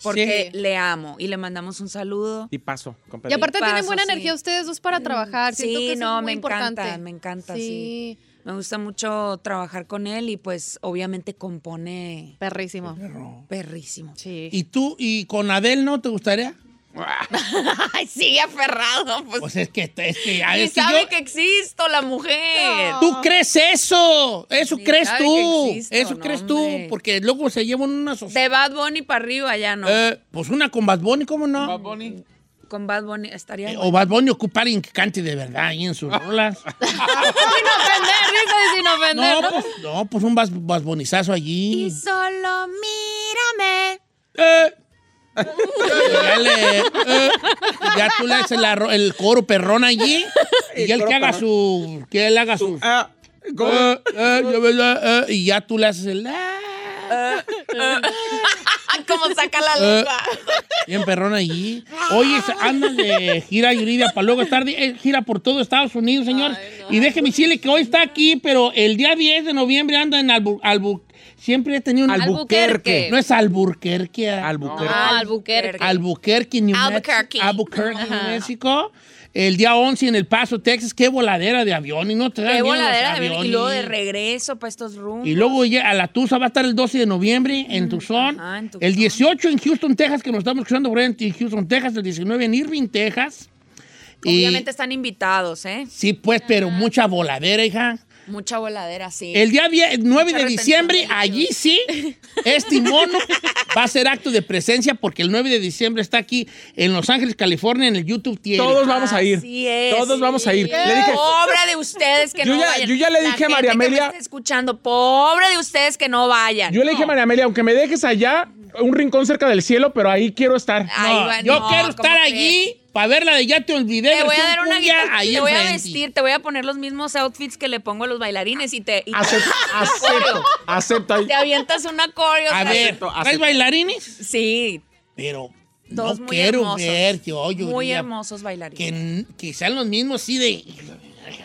Porque Sí. le amo y le mandamos un saludo. Y paso. Y aparte tienen Paso, buena sí. energía ustedes dos para trabajar. Siento Sí, que eso no, es muy me importante. encanta, me encanta, sí. Me gusta mucho trabajar con él y pues obviamente compone Perrísimo. perrísimo. Sí. ¿Y tú, y con Adel no te gustaría? Ay, sigue aferrado. Pues, Pues es que, es que, ah, y es que sabe yo- que existo, la mujer. Tú crees eso, eso crees sabe tú, que existo, eso no, crees hombre. tú, porque luego se llevan una sociedad. De Bad Bunny para arriba ya no. Eh, pues una con Bad Bunny, ¿cómo no? Bad Bunny. Con Bad Bunny estaría Eh, o Bad Bunny ocupar alguien que cante de verdad ahí en sus rolas. Sin ofender, dice sin ofender, No, ¿no? pues, no, pues un bas, basbonizazo allí. Solo mírame. Eh. Ya, le- eh, ya tú le haces la el coro perrón allí y El coro que haga su que él haga su Ah, eh, eh, eh, y ya tú le haces el Ah, ¿Cómo saca la lengua? bien perrón allí. Oye, andan de gira Yuridia para luego estar de- gira por todo Estados Unidos, señor. Y déjeme decirle que hoy está aquí, pero el día 10 de noviembre anda en Albu Albu- Siempre he tenido un Albuquerque. No es Alburquerque. Albuquerque. Ah, Albuquerque. Albuquerque, New Albuquerque. Mexico. Albuquerque, New México. El día 11 en El Paso, Texas. Qué voladera de avión. Y no te Qué voladera de avión. Y luego de regreso para estos rumbos. Y luego a la Tusa va a estar el 12 de noviembre en Tucson. ajá, en Tucson. El 18 en Houston, Texas, que nos estamos escuchando por ahí en Houston, Texas. El 19 en Irving, Texas. Y- Obviamente están invitados, ¿eh? sí, pues, pero mucha voladera, hija. Mucha voladera, sí. El día die- 9 Mucha de diciembre, allí sí, este mono va a hacer acto de presencia porque el 9 de diciembre está aquí en Los Ángeles, California, en el YouTube Theater. Todos vamos a ir. Así es. Todos vamos a ir. Le dije, Pobre de ustedes que Yo no ya- vayan. yo ya le dije a María que me Amelia- está escuchando, pobre de ustedes que no vayan. yo le dije a María Amelia, aunque me dejes allá, un rincón cerca del cielo, pero ahí quiero estar. Ay, No, bueno, yo no, quiero ¿cómo estar allí para ver la de Ya te olvidé. Te voy a dar una ahí te voy a vestir, te voy a poner los mismos outfits que le pongo a los bailarines y te, y te- Acepto, acepto, te avientas una coreo. A ver, ¿traes bailarines? Sí, Pero todos no muy quiero hermosos. ver yo, yo muy diría hermosos bailarines. que, que sean los mismos, sí, de...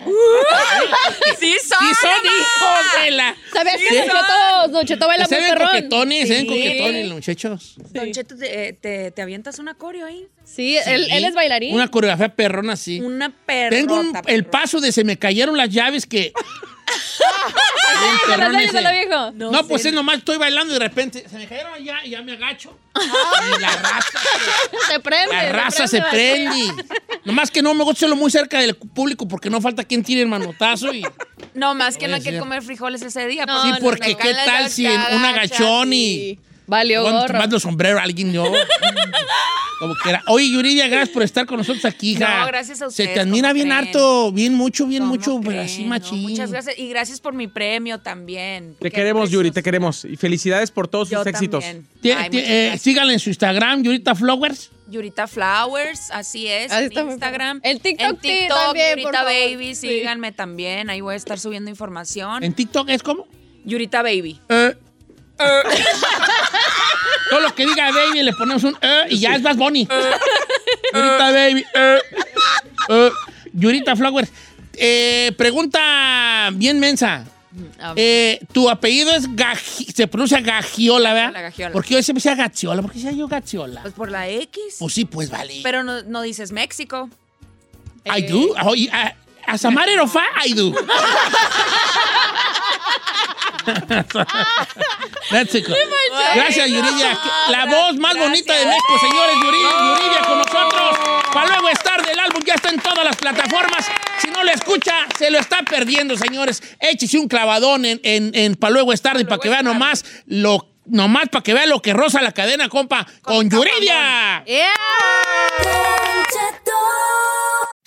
sí son. Sí son hijos de la... ¿Sabías Sí. que Don Cheto, Don Cheto baila Se muy ven perrón? coquetones, se ven Sí. coquetones los muchachos. Don Cheto, te, te- te avientas una coreo ahí. Sí, él, él es bailarín. Una coreografía perrona, sí. Una perrota. Tengo un- el paso de se me cayeron las llaves que... ¿Se viejo? No, pues es nomás estoy bailando y de repente se me cayeron allá y ya me agacho. Y la raza, Se prende. la raza se prende. Nomás que no me gusta hacerlo muy cerca del público porque no falta quien tire el manotazo y... No, más que no hay que comer frijoles ese día. No, sí, no, porque qué tal si en un agachón y... Valió Bueno, gorro. tomando sombrero a alguien yo. Como que era. Oye, Yuridia, gracias por estar con nosotros aquí, hija. No, gracias a Se ustedes, te admira ¿cómo bien creen? harto, bien mucho, bien ¿Cómo mucho, pero creen? así No, machín. muchas gracias. Y gracias por mi premio también. Te Qué queremos, Yuri, te queremos. Y felicidades por todos Yo sus éxitos. Ay, eh, síganla en su Instagram, Yurita Flowers. Yurita Flowers, así es. Ahí en Instagram. En TikTok, En TikTok, también, por Yurita favor. Baby, Sí. síganme también. Ahí voy a estar subiendo información. En TikTok es como. Yurita Baby. Eh, eh. Todo lo que diga baby le ponemos un eh, y ya es más Bonnie. Yurita baby. eh, eh. Yurita Flowers. Eh, pregunta bien mensa. Eh, tu apellido es Gaji- se pronuncia Gagiola, ¿verdad? Gagiola, Gagiola. ¿Por qué yo siempre decía Gachiola? ¿Por qué decía yo Gachiola? Pues por la X. Pues sí, pues vale. Pero no, no dices México. I do. Oh, y, ah, as a matter of fact, I do. Gracias, Yuridia. La voz más bonita de México, señores. Yuridia, Yuridia con nosotros. Para luego estar del álbum, ya está en todas las plataformas. Si no lo escucha, se lo está perdiendo, señores. Échese un clavadón en, en, en para luego estar y para que vea nomás lo nomás para que vea lo que rosa la cadena, compa, con Yuridia.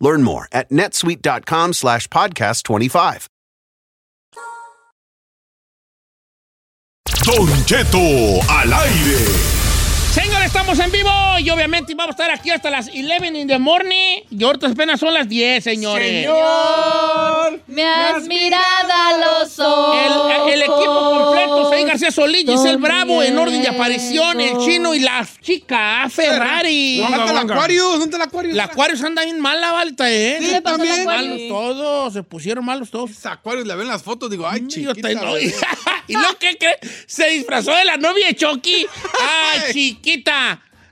Learn more at netsuite.com slash podcast 25. Don Cheto al aire. Señores, estamos en vivo y obviamente vamos a estar aquí hasta las 11 in the morning. Y ahorita apenas son las 10, señores. Señor, Me has mirado a los ojos. El, el equipo completo, Fey García Solís, Giselle Bravo, en orden de aparición, el chino y la chica Ferrari. ¿Dónde está el Aquarius? ¿Dónde está el Aquarius? La Aquarius anda bien mala, Valta, ¿eh? Sí, también. Malos todos, se pusieron malos todos. Ese Aquarius, le ven las fotos, digo, ay, Yo chiquita. te-. ¿Y lo que cree? Se disfrazó de la novia de Chucky. ¡Ay, chiquita!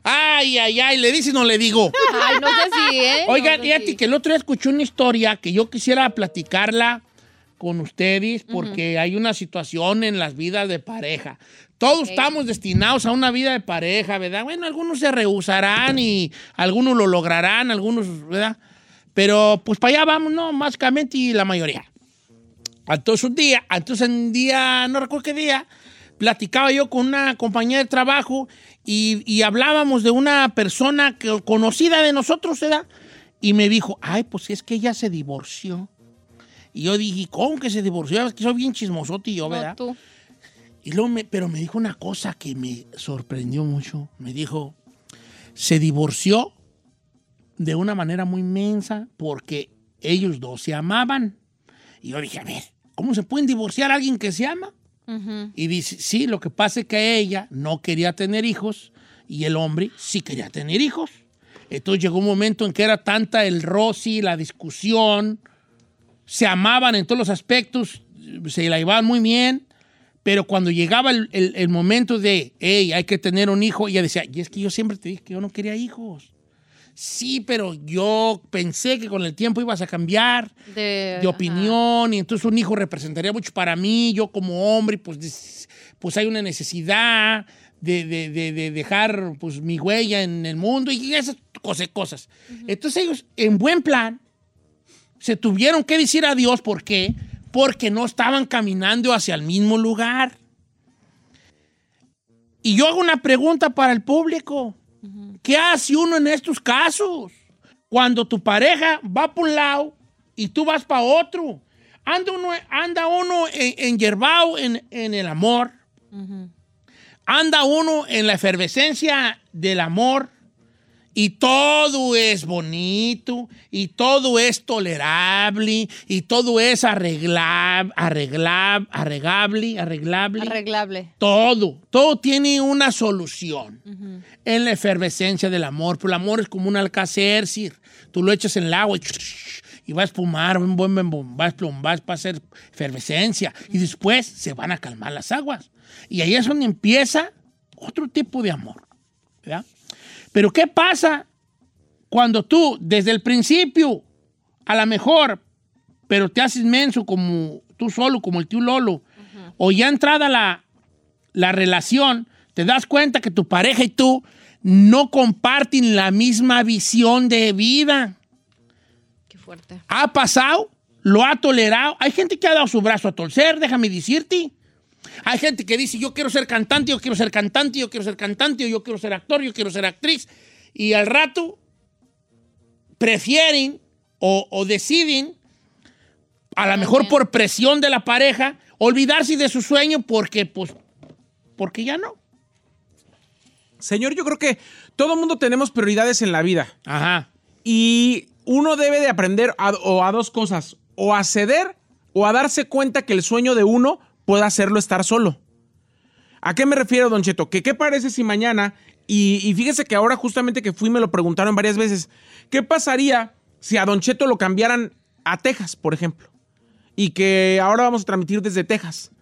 ¡Ay, ay, ay! ¿Le dice y no le digo? Ay, no sé si, ¿eh? Oigan, No sé fíjate si. que el otro día escuché una historia que yo quisiera platicarla con ustedes porque hay una situación en las vidas de pareja. Todos Ok. estamos destinados a una vida de pareja, ¿verdad? Bueno, algunos se rehusarán y algunos lo lograrán, algunos, ¿verdad? Pero pues para allá vamos, ¿no? Básicamente y la mayoría. Entonces un día, entonces un día, no recuerdo qué día, platicaba yo con una compañera de trabajo y, y hablábamos de una persona que, conocida de nosotros, ¿verdad? Y me dijo, ay, pues es que ella se divorció. Y yo dije, ¿cómo que se divorció? Es que soy bien chismosote y yo, No, ¿verdad? tú. Y luego me- pero me dijo una cosa que me sorprendió mucho. Me dijo, se divorció de una manera muy inmensa porque ellos dos se amaban. Y yo dije, a ver, ¿cómo se pueden divorciar a alguien que se ama? Y dice, sí, lo que pasa es que ella no quería tener hijos y el hombre sí quería tener hijos. Entonces llegó un momento en que era tanta el roce, la discusión, se amaban en todos los aspectos, se la llevaban muy bien, pero cuando llegaba el, el- el momento de, hey, hay que tener un hijo, ella decía, y es que yo siempre te dije que yo no quería hijos. Sí, pero yo pensé que con el tiempo ibas a cambiar De, de opinión y entonces un hijo representaría mucho para mí, yo como hombre, pues, pues hay una necesidad de, de- de- de dejar pues mi huella en el mundo y esas cosas. cosas. Entonces ellos, en buen plan, se tuvieron que decir adiós. ¿Por qué? Porque no estaban caminando hacia el mismo lugar. Y yo hago una pregunta para el público. ¿Qué hace uno en estos casos? Cuando tu pareja va por un lado y tú vas para otro. Anda uno, anda uno en, en yerbao, en, en el amor. Anda uno en la efervescencia del amor. Y todo es bonito, y todo es tolerable, y todo es arreglable, arreglable, arreglable, arreglable. Arreglable. Todo, todo tiene una solución en la efervescencia del amor. Pero el amor es como un alcacercir. Tú lo echas en el agua y, y va a espumar, va a esplum- va a hacer efervescencia. Y después se van a calmar las aguas. Y ahí es donde empieza otro tipo de amor. ¿verdad? Pero ¿qué pasa cuando tú, desde el principio, a lo mejor, pero te haces menso como tú solo, como el tío Lolo, o ya entrada la, la relación, te das cuenta que tu pareja y tú no comparten la misma visión de vida. Qué fuerte. ¿Ha pasado? ¿Lo ha tolerado? Hay gente que ha dado su brazo a torcer, déjame decirte. Hay gente que dice, yo quiero ser cantante, yo quiero ser cantante, yo quiero ser cantante, yo quiero ser actor, yo quiero ser actriz. Y al rato prefieren o, o deciden, a lo mejor por presión de la pareja, olvidarse de su sueño porque, pues, porque ya no. Señor, yo creo que todo mundo tenemos prioridades en la vida. Ajá. Y uno debe de aprender a, o a dos cosas, o a ceder o a darse cuenta que el sueño de uno puede hacerlo estar solo. ¿A qué me refiero, Don Cheto? Que qué parece si mañana, y, y fíjese que ahora justamente que fui me lo preguntaron varias veces, ¿qué pasaría si a Don Cheto lo cambiaran a Texas, por ejemplo? Y que ahora vamos a transmitir desde Texas.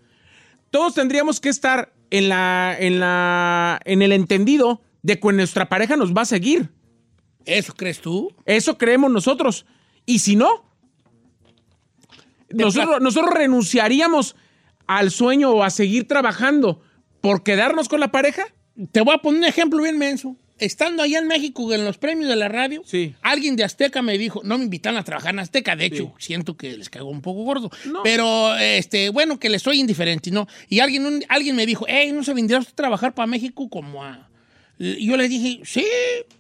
Todos tendríamos que estar en la, en la, en el entendido de que nuestra pareja nos va a seguir. ¿Eso crees tú? Eso creemos nosotros. Y si no, nosotros, nosotros renunciaríamos al sueño o a seguir trabajando por quedarnos con la pareja. Te voy a poner un ejemplo bien menso. estando allá en México en los premios de la radio, alguien de Azteca me dijo, no me invitan a trabajar en Azteca, de hecho, siento que les cagó un poco gordo, pero este, bueno, que les soy indiferente, ¿no? Y alguien, un- alguien me dijo, hey, ¿no se vendría usted a trabajar para México como a...? Y yo le dije, sí,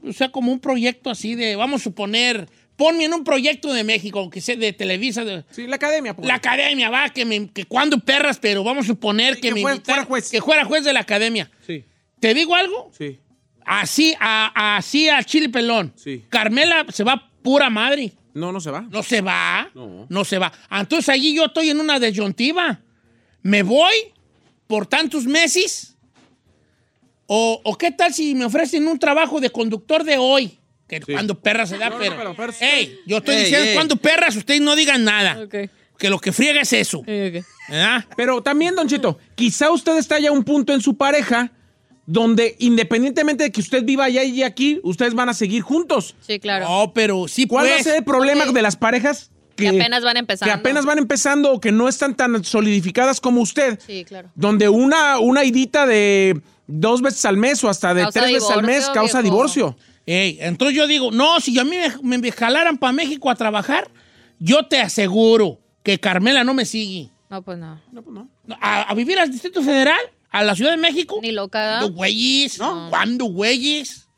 o sea, como un proyecto así de, vamos a suponer, ponme en un proyecto de México, que sea de Televisa. De, sí, la academia. pues. La academia, va, que, me, que cuando perras, pero vamos a suponer que, me fue- invitaran- Que fuera juez de la academia. Sí. ¿Te digo algo? Sí. Así, a, así a Chile Pelón. Sí. Carmela se va pura madre. No, no se va. No se va. No. No se va. Entonces allí yo estoy en una desyuntiva. ¿Me voy por tantos meses? ¿O, o qué tal si me ofrecen un trabajo de conductor de hoy? Que cuando perra se da, No, no, pero... pero- pero- Ey, yo estoy Ey, diciendo ey. cuando perras, ustedes no digan nada. Que lo que friega es eso. ¿Verdad? Pero también, Don Cheto, quizá usted está ya a un punto en su pareja donde independientemente de que usted viva allá y aquí, ustedes van a seguir juntos. Sí, claro. No, pero sí ¿Cuál va a pues. ser el problema de las parejas que, Que apenas van empezando. que apenas van empezando o que no están tan solidificadas como usted? Sí, claro. Donde una, una idita de dos veces al mes o hasta de Causa tres veces al mes causa viejo. divorcio. Ey, entonces yo digo, no, si a mí me, me jalaran para México a trabajar, yo te aseguro que Carmela no me sigue. No, pues no. A, a vivir al Distrito Federal, a la Ciudad de México. Ni loca. ¿Cuándo, güeyes? ¿Cuándo, güeyes?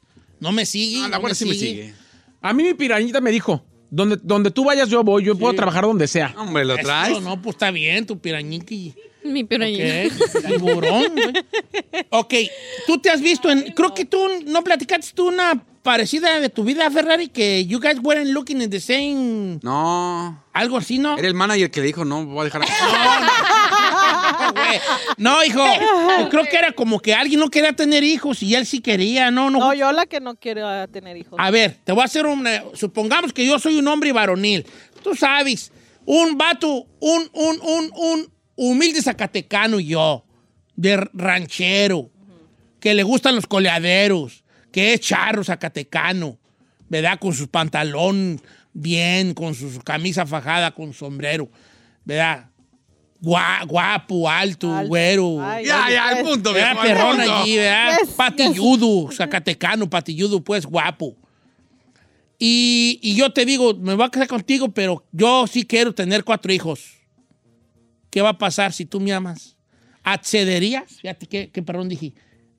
No me sigue. Ah, la no me sí me sigue. A mí mi pirañita me dijo, donde, donde tú vayas yo voy, yo puedo trabajar donde sea. Hombre, lo Eso, no, pues está bien, tu pirañiqui. Mi ¿Qué? Tiburón, güey. Ok, tú te has visto en. Creo que tú no platicaste tú una parecida de tu vida, Ferrari, que you guys weren't looking in the same. No. Algo así, ¿no? Era el manager que le dijo, no, voy a dejar. No, hijo. yo creo que era como que alguien no quería tener hijos y él sí quería, ¿no? No, No, yo la que no quiero tener hijos. A ver, te voy a hacer un. Supongamos que yo soy un hombre varonil. Tú sabes, un vato, un, un, un, un humilde zacatecano yo, de ranchero, que le gustan los coleaderos, que es charro zacatecano, ¿verdad? Con sus pantalón bien, con su camisa fajada, con sombrero, ¿verdad? Gua- guapo, alto, güero. Ay, Ya, ya, al punto, ¿verdad? viejo, al Perrón punto. allí, ¿verdad? Yes, patilludo, zacatecano, patilludo, pues, guapo. Y, y yo te digo, me voy a casar contigo, pero yo sí quiero tener cuatro hijos. ¿Qué va a pasar si tú me amas? ¿Accederías? Fíjate qué, qué perdón dije.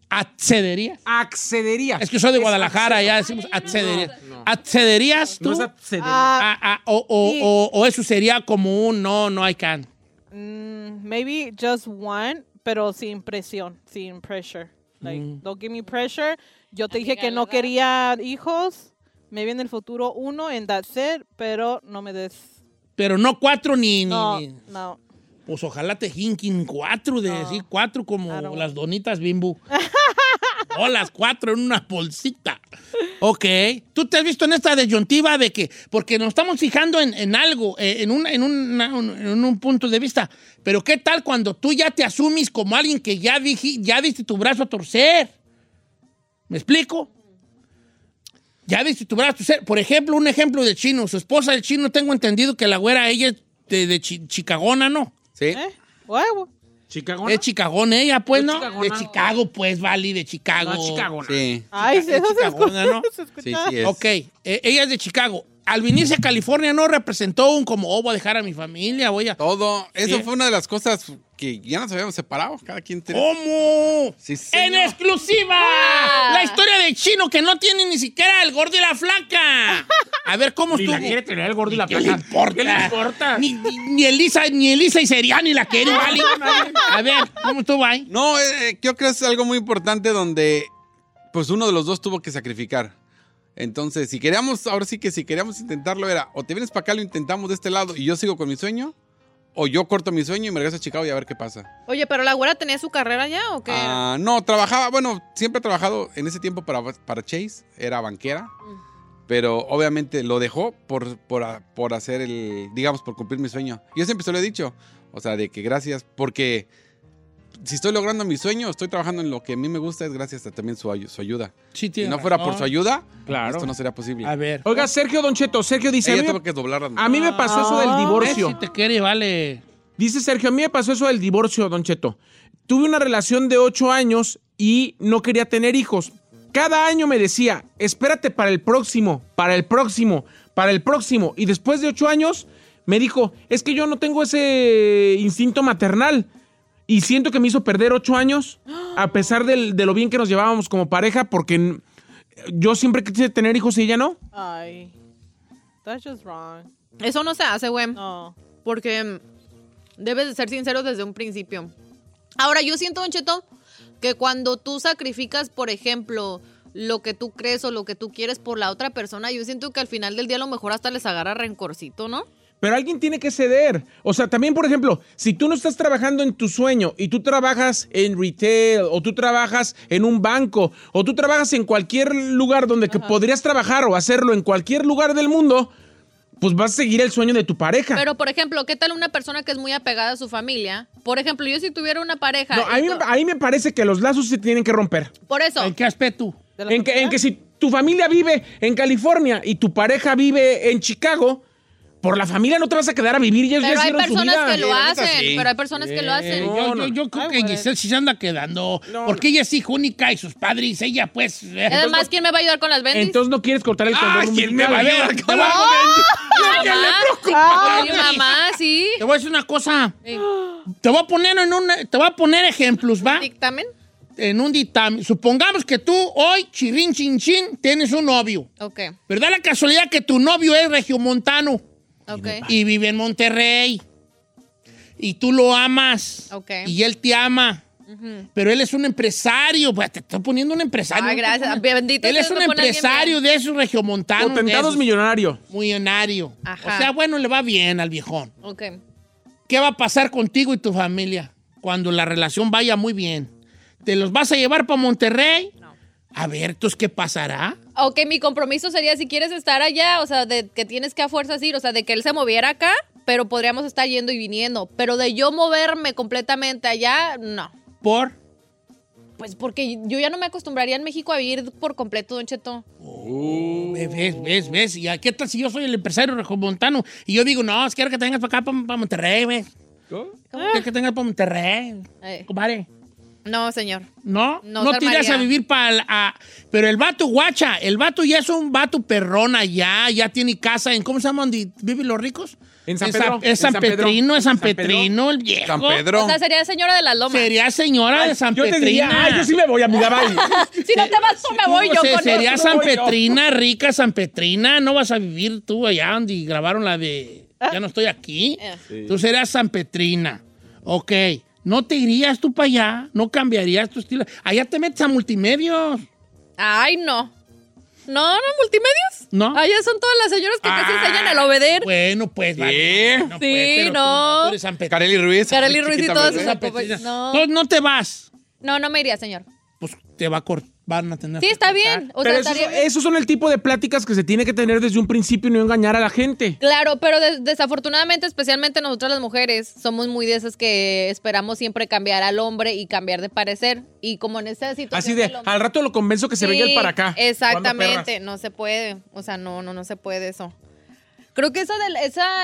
¿Accederías? Accederías. Es que soy de Guadalajara, ya decimos accederías. ¿Accederías tú? No es accederías. Ah, ah, o, o- sí. o- o eso sería como un no, no I can. Mm, maybe just one, pero sin presión, sin pressure. Like, Mm. don't give me pressure. Yo te dije que no quería hijos. Maybe en el futuro uno, and that's it, pero no me des. Pero no cuatro ni... ni- No, ni- no. Pues ojalá te jinquen cuatro, de decir cuatro como las donitas bimbo. o las cuatro en una bolsita. Ok. ¿Tú te has visto en esta disyuntiva de que, porque nos estamos fijando en, en algo, eh, en, un, en, una- en un punto de vista, pero ¿qué tal cuando tú ya te asumes como alguien que ya, dije, ya diste tu brazo a torcer? ¿Me explico? Ya diste tu brazo a torcer. Por ejemplo, un ejemplo del chino. Su esposa del chino, tengo entendido que la güera, ella es de, de chi- chicagona, ¿no? Sí. ¿Eh? Huevo. ¿Chicagona? Es chicagón ella, pues, ¿Es ¿no? De Chicago, pues, Vali, de Chicago. No, chicagona. Sí. Ay, Chica- eso se chicagona, escucha. ¿no? se escucha. Sí, sí es. Ok, eh, ella es de Chicago. Al venirse a California no representó un como, oh, voy a dejar a mi familia, voy a... Todo. Eso Sí. fue una de las cosas que ya nos habíamos separado. Cada quien tiene. ¿Cómo? Sí, ¡En exclusiva! La historia del chino que no tiene ni siquiera el gordo y la flaca. A ver, ¿cómo Ni estuvo? la quiere tener el gordo y la ¿Qué le importa? ¿Qué le importa? Ni, ni- ni Elisa, ni Elisa y Seriani la quieren, ¿vale? A ver, ¿cómo estuvo ahí? No, eh, yo creo que es algo muy importante donde pues uno de los dos tuvo que sacrificar. Entonces, si queríamos, ahora sí que si queríamos intentarlo era, o te vienes para acá, lo intentamos de este lado y yo sigo con mi sueño, o yo corto mi sueño y me regreso a Chicago y a ver qué pasa. Oye, pero la güera tenía su carrera ya o qué? Ah, no, trabajaba, bueno, siempre he trabajado en ese tiempo para, para Chase, era banquera, pero obviamente lo dejó por, por, por hacer el, digamos, por cumplir mi sueño. Yo siempre se lo he dicho, o sea, de que gracias, porque si estoy logrando mi sueño, estoy trabajando en lo que a mí me gusta, es gracias a también su, su ayuda. Sí, Si tiene no fuera por su ayuda, Claro. esto no sería posible. A ver. Oiga, Sergio Don Cheto, Sergio dice, a mí, tuvo que doblar las a mí me pasó eso del Eh, divorcio. Si te quiere, vale. Dice Sergio, a mí me pasó eso del divorcio, Don Cheto. Tuve una relación de ocho años y no quería tener hijos, cada año me decía, espérate para el próximo, para el próximo, para el próximo. Y después de ocho años me dijo, es que yo no tengo ese instinto maternal. Y siento que me hizo perder ocho años, a pesar del- de lo bien que nos llevábamos como pareja, porque yo siempre quise tener hijos y ella no. Ay. That's just wrong. Eso no se hace, güey. No. Porque mm, debes de ser sincero desde un principio. Ahora, yo siento, Don Cheto, que cuando tú sacrificas, por ejemplo, lo que tú crees o lo que tú quieres por la otra persona, yo siento que al final del día a lo mejor hasta les agarra rencorcito, ¿no? Pero alguien tiene que ceder. O sea, también, por ejemplo, si tú no estás trabajando en tu sueño y tú trabajas en retail o tú trabajas en un banco o tú trabajas en cualquier lugar donde que podrías trabajar o hacerlo en cualquier lugar del mundo, pues vas a seguir el sueño de tu pareja. Pero, por ejemplo, ¿qué tal una persona que es muy apegada a su familia? Por ejemplo, yo si tuviera una pareja... no, a, mí, to- a mí me parece que los lazos se tienen que romper. Por eso. ¿En qué aspecto? En que, en que si tu familia vive en California y tu pareja vive en Chicago, por la familia no te vas a quedar a vivir. Ya Pero hay personas que lo hacen, pero hay personas que lo hacen. Yo, yo, yo creo que Giselle sí se anda quedando. porque ella es hija única y sus padres, ella pues. Además, ¿quién me va a ayudar con las ventas? Entonces no quieres cortar el Ah, cordón ¿quién me va a ayudar con las Mamá, mi mamá, sí. Te voy a decir una cosa. Te voy a poner en un, te voy a poner ejemplos, ¿va? ¿Dictamen? En un dictamen. Supongamos que tú hoy, chirín, chin, chin, tienes un novio. Ok, Pero da la casualidad que tu novio es regiomontano y vive en Monterrey. Y tú lo amas. Y él te ama. Pero él es un empresario. Pues, te estoy poniendo un empresario. Ay, ¿no? gracias. Bendito Él es un empresario de esos regiomontanos. Potentados millonario. Millonario. Ajá. O sea, bueno, le va bien al viejón. Ok. ¿Qué va a pasar contigo y tu familia cuando la relación vaya muy bien? ¿Te los vas a llevar para Monterrey? A ver, entonces, ¿qué pasará? Ok, mi compromiso sería si quieres estar allá, o sea, de que tienes que a fuerzas ir, o sea, de que él se moviera acá, pero podríamos estar yendo y viniendo. Pero de yo moverme completamente allá, no. ¿Por? Pues porque yo ya no me acostumbraría en México a vivir por completo, Don Cheto. Ves, ves, ves, ves. ¿Y a qué tal si yo soy el empresario regiomontano? Y yo digo, no, quiero que te vengas para acá, para, Monterrey, ¿ves? Quiero que te vengas para Monterrey. Eh. Compadre. No, señor. ¿No? No No, te armaría. a vivir para... Pero el vato, guacha, el vato ya es un vato perrón allá, ya tiene casa en... ¿Cómo se llama donde viven los ricos? En San Pedro. Es San. Petrino, es San. Petrino, el viejo. San Pedro. O sea, sería señora de las lomas. Sería señora de San Yo te Petrina. diría, ay, yo sí me voy a mudar ahí. si no te vas, tú me voy yo Se- con sería. San yo. Petrina, rica San Petrina. No vas a vivir tú allá donde grabaron la de Ya no estoy aquí. Eh. Tú serías San Petrina. Ok. ¿No te irías tú para allá? ¿No cambiarías tu estilo? Allá te metes a multimedios. Ay, no. No, no, multimedios. ¿No? Allá son todas las señoras que casi Ah, enseñan el obeder. Bueno, pues. vale. No, Sí, pues, pero tú no. tú eres San Petrina. Carely Ruiz. Carely Ruiz y todas esas. No. Entonces no te vas. No, no me iría, señor. Pues te va a cort- van a tener Sí, está bien. O Pero sea, esos, bien. esos son el tipo de pláticas que se tiene que tener desde un principio y no engañar a la gente. Claro, pero des- desafortunadamente, especialmente nosotras las mujeres, somos muy de esas que esperamos siempre cambiar al hombre y cambiar de parecer. Y como en esa situación. Así de, hombre- al rato lo convenzo que se venga el Sí, para acá. Exactamente, no se puede. O sea, no, no, no se puede eso. Creo que esa,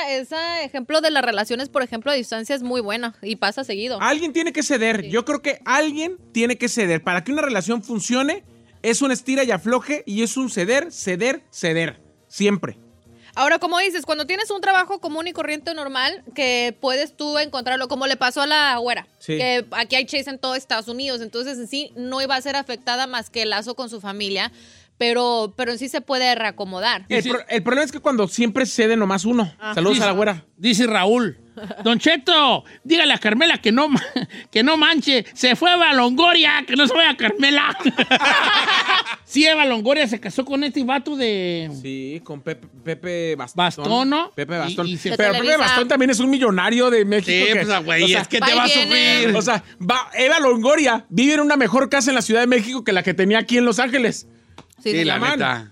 ese ejemplo de las relaciones, por ejemplo, a distancia es muy buena y pasa seguido. Alguien tiene que ceder. Yo creo que alguien tiene que ceder. Para que una relación funcione, es un estira y afloje y es un ceder, ceder, ceder. Siempre. Ahora, como dices, cuando tienes un trabajo común y corriente normal, que puedes tú encontrarlo, como le pasó a la güera, Sí. que aquí hay Chase en todo Estados Unidos, entonces en sí no iba a ser afectada más que el lazo con su familia, pero, pero sí se puede reacomodar. El, pro- el problema es que cuando siempre cede nomás uno. Saludos a la güera. Dice Raúl. Don Cheto, dígale a Carmela que no, que no manche. Se fue a Longoria, que no se vaya a Carmela. sí, Eva Longoria se casó con este vato de Sí, con Pepe, Pepe Bastón. Bastón, ¿no? Pepe Bastón. y se- Pero Pepe. Bastón también es un millonario de México. Sí, que- pues, güey, o sea, es que te va a sufrir. O sea, va, Eva Longoria vive en una mejor casa en la Ciudad de México que la que tenía aquí en Los Ángeles. Sí, Sí, sí. la neta.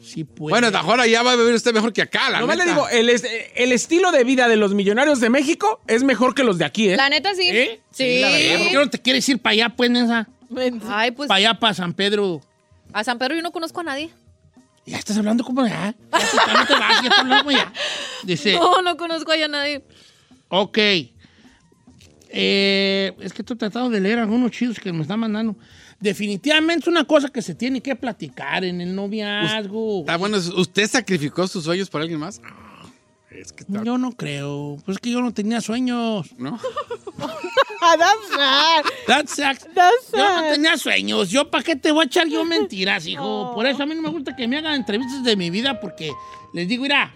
Sí, pues. Bueno, mejor allá va a vivir usted mejor que acá, la Nomás le neta. digo, el, es- el estilo de vida de los millonarios de México es mejor que los de aquí, ¿eh? La neta sí. ¿Eh? Sí. verdad. ¿Por qué no te quieres ir para allá, pues, Nessa? Ay, pues Para allá, para San Pedro. a San Pedro yo no conozco a nadie. Ya estás hablando como ya. Ya, ya no te vas, ya estás hablando ya. Dice, No, no conozco allá a nadie. ok. Eh, es que estoy tratando de leer algunos chidos que me están mandando. Definitivamente es una cosa que se tiene que platicar en el noviazgo. Ah, bueno, ¿usted sacrificó sus sueños por alguien más? Ah, Es que está... Yo no creo. Pues es que yo no tenía sueños. ¿No? That's sad. That's sad. That's Yo no tenía sueños. Yo, ¿para qué te voy a echar yo mentiras, hijo? Por eso a mí no me gusta que me hagan entrevistas de mi vida porque les digo, mira,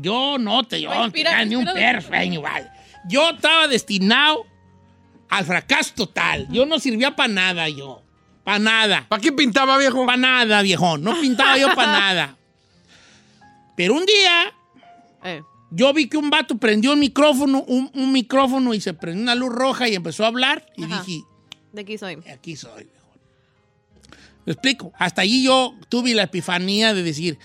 yo no te, yo no tenía ni un perro sueño, vale. Yo estaba destinado al fracaso total. Yo no servía para nada, yo. Para nada. ¿Para qué pintaba, viejo? Para nada, viejo. No pintaba yo para nada. Pero un día Eh. yo vi que un vato prendió un micrófono, un, un micrófono y se prendió una luz roja y empezó a hablar. Y Ajá. dije, De aquí soy. aquí soy, mejor. Me explico. Hasta allí yo tuve la epifanía de decir,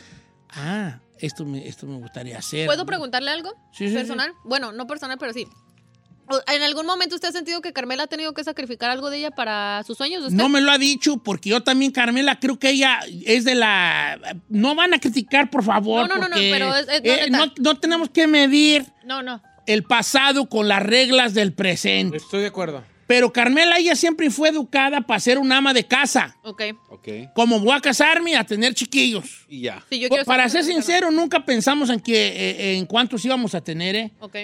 ah, esto me, esto me gustaría hacer. ¿Puedo preguntarle algo? Sí, sí, ¿Personal? Bueno, no personal, pero sí. ¿En algún momento usted ha sentido que Carmela ha tenido que sacrificar algo de ella para sus sueños? usted? No me lo ha dicho porque yo también, Carmela, creo que ella es de la... No van a criticar, por favor. No, no, no, no, pero es- es- eh, no, no, tenemos que medir No, no. el pasado con las reglas del presente. Estoy de acuerdo. Pero Carmela, ella siempre fue educada para ser una ama de casa. Ok. Ok. Como voy a casarme, a tener chiquillos. Y ya. Sí, yo quiero para ser- ser sincero, nunca pensamos en que eh, en cuántos íbamos a tener, ¿eh? Ok.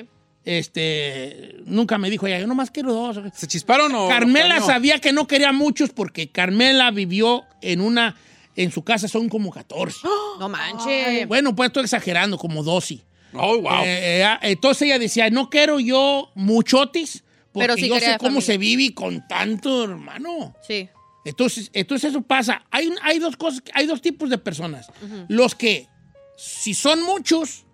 Este, nunca me dijo ella, yo nomás quiero dos. ¿Se chisparon o...? Carmela sabía que no quería muchos porque Carmela vivió en una, en su casa son como 14. No manches. Bueno, pues estoy exagerando, como 12. Oh, wow. Eh, eh, entonces ella decía, no quiero yo muchotis porque Pero sí yo sé cómo familia. se vive con tanto hermano. Sí. Entonces, entonces eso pasa. Hay, hay dos cosas, hay dos tipos de personas. Los que, si son muchos,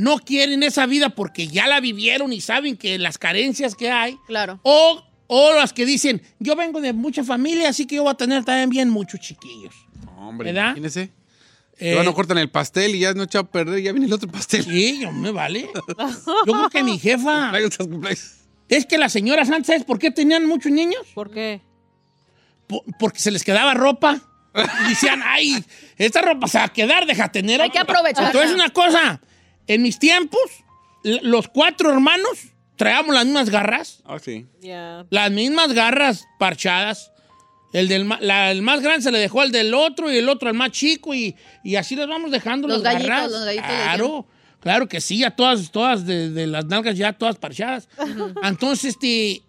no quieren esa vida porque ya la vivieron y saben que las carencias que hay. Claro. O, o las que dicen, yo vengo de mucha familia, así que yo voy a tener también bien muchos chiquillos. Hombre, ¿Verdad? imagínese. Eh, no cortan el pastel y ya no echado a perder, ya viene el otro pastel. Sí, yo me vale. Yo creo que mi jefa. Es que las señoras antes, ¿sabes por qué tenían muchos niños? ¿Por qué? Po- porque se les quedaba ropa. Y decían, ay, esta ropa se va a quedar, deja tener. Hay que otra". aprovecharla. Entonces, una cosa, en mis tiempos, los cuatro hermanos traíamos las mismas garras, Ah, sí. Yeah. las mismas garras parchadas. El, del, ma- la- el más grande se le dejó al del otro y el otro al más chico y, y así les vamos dejando Los las gallitos, garras. los gallitos claro, claro que sí, a todas, todas de, de las nalgas ya todas parchadas. Entonces, este,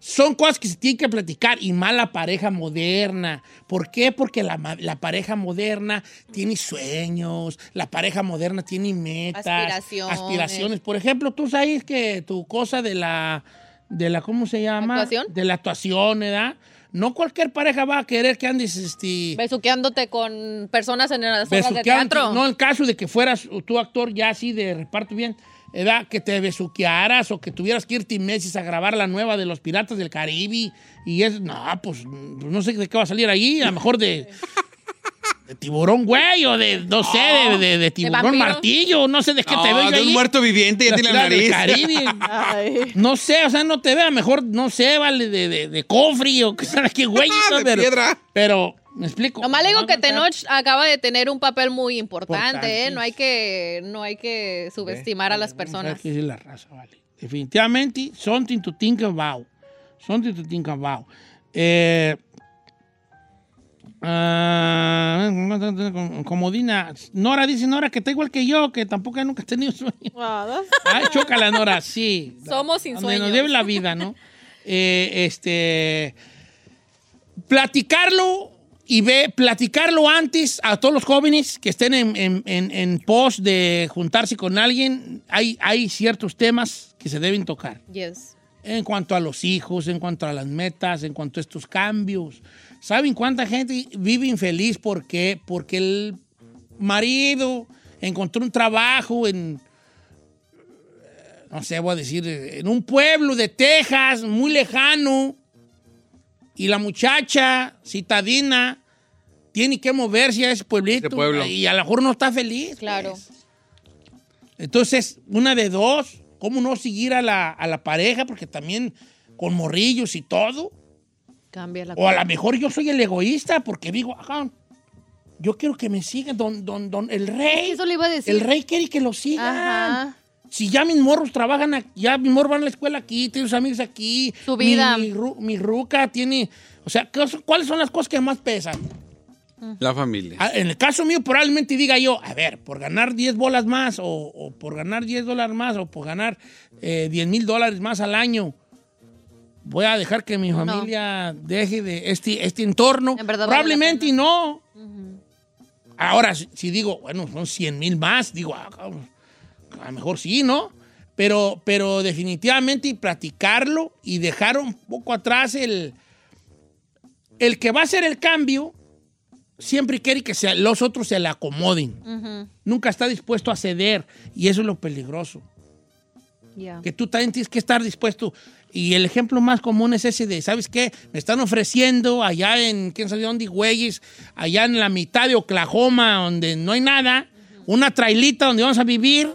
son cosas que se tienen que platicar y más la pareja moderna. ¿Por qué? Porque la, la pareja moderna tiene sueños, la pareja moderna tiene metas, Aspiraciones. aspiraciones. Por ejemplo, tú sabes que tu cosa de la, de la ¿cómo se llama? ¿Actuación? De la actuación, ¿verdad? No cualquier pareja va a querer que andes, este... Besuqueándote con personas en las obras de teatro. No, el caso de que fueras tú actor ya así de reparto bien, ¿verdad? Que te besuquearas o que tuvieras que irte meses a grabar la nueva de los Piratas del Caribe y es, no, pues no sé de qué va a salir ahí, a lo mejor de, de tiburón güey o de, no sé, de, de- de tiburón martillo, no sé de qué te veo yo de un ahí. muerto viviente, ya tiene la nariz. del Caribe. Ay. No sé, o sea, no te vea, mejor, no sé, vale, de, de, de cofre o que sabe qué güey. De pero, piedra. pero, me explico. Nomás le digo que no, Tenoch acaba de tener un papel muy importante, ¿eh? No hay que, no hay que subestimar a las personas. Que la raza, vale. Definitivamente, something to think about. Something to think about. Eh, ah, como Dina, Nora dice Nora que está igual que yo, que tampoco nunca he tenido sueño. Wow, Ay, chócala, Nora, sí. Somos sin Donde nos lleve la vida, ¿no? Eh, este. Platicarlo y ve, platicarlo antes a todos los jóvenes que estén en, en- en- en pos de juntarse con alguien. Hay, hay ciertos temas que se deben tocar. Yes. En cuanto a los hijos, en cuanto a las metas, en cuanto a estos cambios. ¿Saben cuánta gente vive infeliz porque, porque el marido encontró un trabajo en, no sé, voy a decir, en un pueblo de Texas, muy lejano, y la muchacha citadina tiene que moverse a ese pueblito De pueblo. y a lo mejor no está feliz. Claro. pues. Entonces, una de dos, ¿cómo no seguir a la, a la pareja? Porque también con morrillos y todo. Cambia la O a lo mejor yo soy el egoísta porque digo, ajá, yo quiero que me sigan, don, don, don, el rey. Eso le iba a decir. El rey quiere que lo sigan. Ajá. Si ya mis morros trabajan aquí, ya mis morros van a la escuela aquí, tienen sus amigos aquí. Su vida. Mi, mi ru- mi ruca tiene. O sea, ¿qué son- ¿cuáles son las cosas que más pesan? La familia. Ah, En el caso mío, probablemente diga yo, a ver, por ganar 10 bolas más, o, o por ganar 10 dólares más, o por ganar eh, 10 mil dólares más al año, voy a dejar que mi familia deje de este, este entorno. En verdad vale probablemente y no. Ahora, si, si digo, bueno, son 100 mil más, digo, ah, cabrón, a lo mejor sí, ¿no? Pero, pero definitivamente y platicarlo y dejar un poco atrás el, el que va a hacer el cambio siempre quiere que se- los otros se le acomoden. Nunca está dispuesto a ceder y eso es lo peligroso. Que tú también tienes que estar dispuesto. Y el ejemplo más común es ese de, ¿sabes qué? Me están ofreciendo allá en, quién sabe dónde, güeyes, allá en la mitad de Oklahoma, donde no hay nada, una trailita donde vamos a vivir.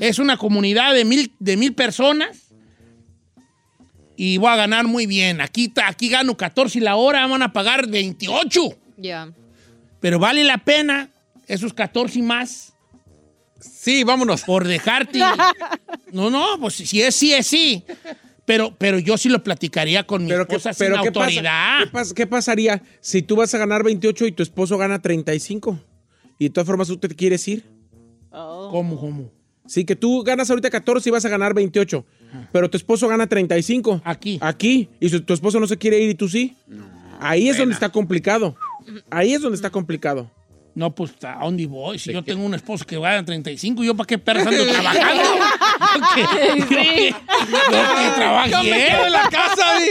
Es una comunidad de mil, de mil personas. Y voy a ganar muy bien. Aquí, aquí gano 14 la hora, van a pagar 28. Ya. Pero vale la pena esos 14 y más. Sí, vámonos. Por dejarte. No, no, pues si es sí, es sí. Pero, pero yo sí lo platicaría con mi Pero ¿qué, esposa sin pero ¿qué autoridad. pasa- ¿qué, pas- qué pasaría si tú vas a ganar 28 y tu esposo gana 35? Y de todas formas tú te quieres ir. ¿Cómo, cómo? Sí, que tú ganas ahorita 14 y vas a ganar 28. Pero tu esposo gana 35. Aquí. Aquí. Y su- tu esposo no se quiere ir y tú sí. Ahí es donde está complicado. Ahí es donde está complicado. No, pues, ¿a dónde voy? Si yo tengo un esposo que gana 35, ¿yo para qué perras ando trabajando? Yo que- yo que- yo que trabajé. Yo me quedo en la casa, di.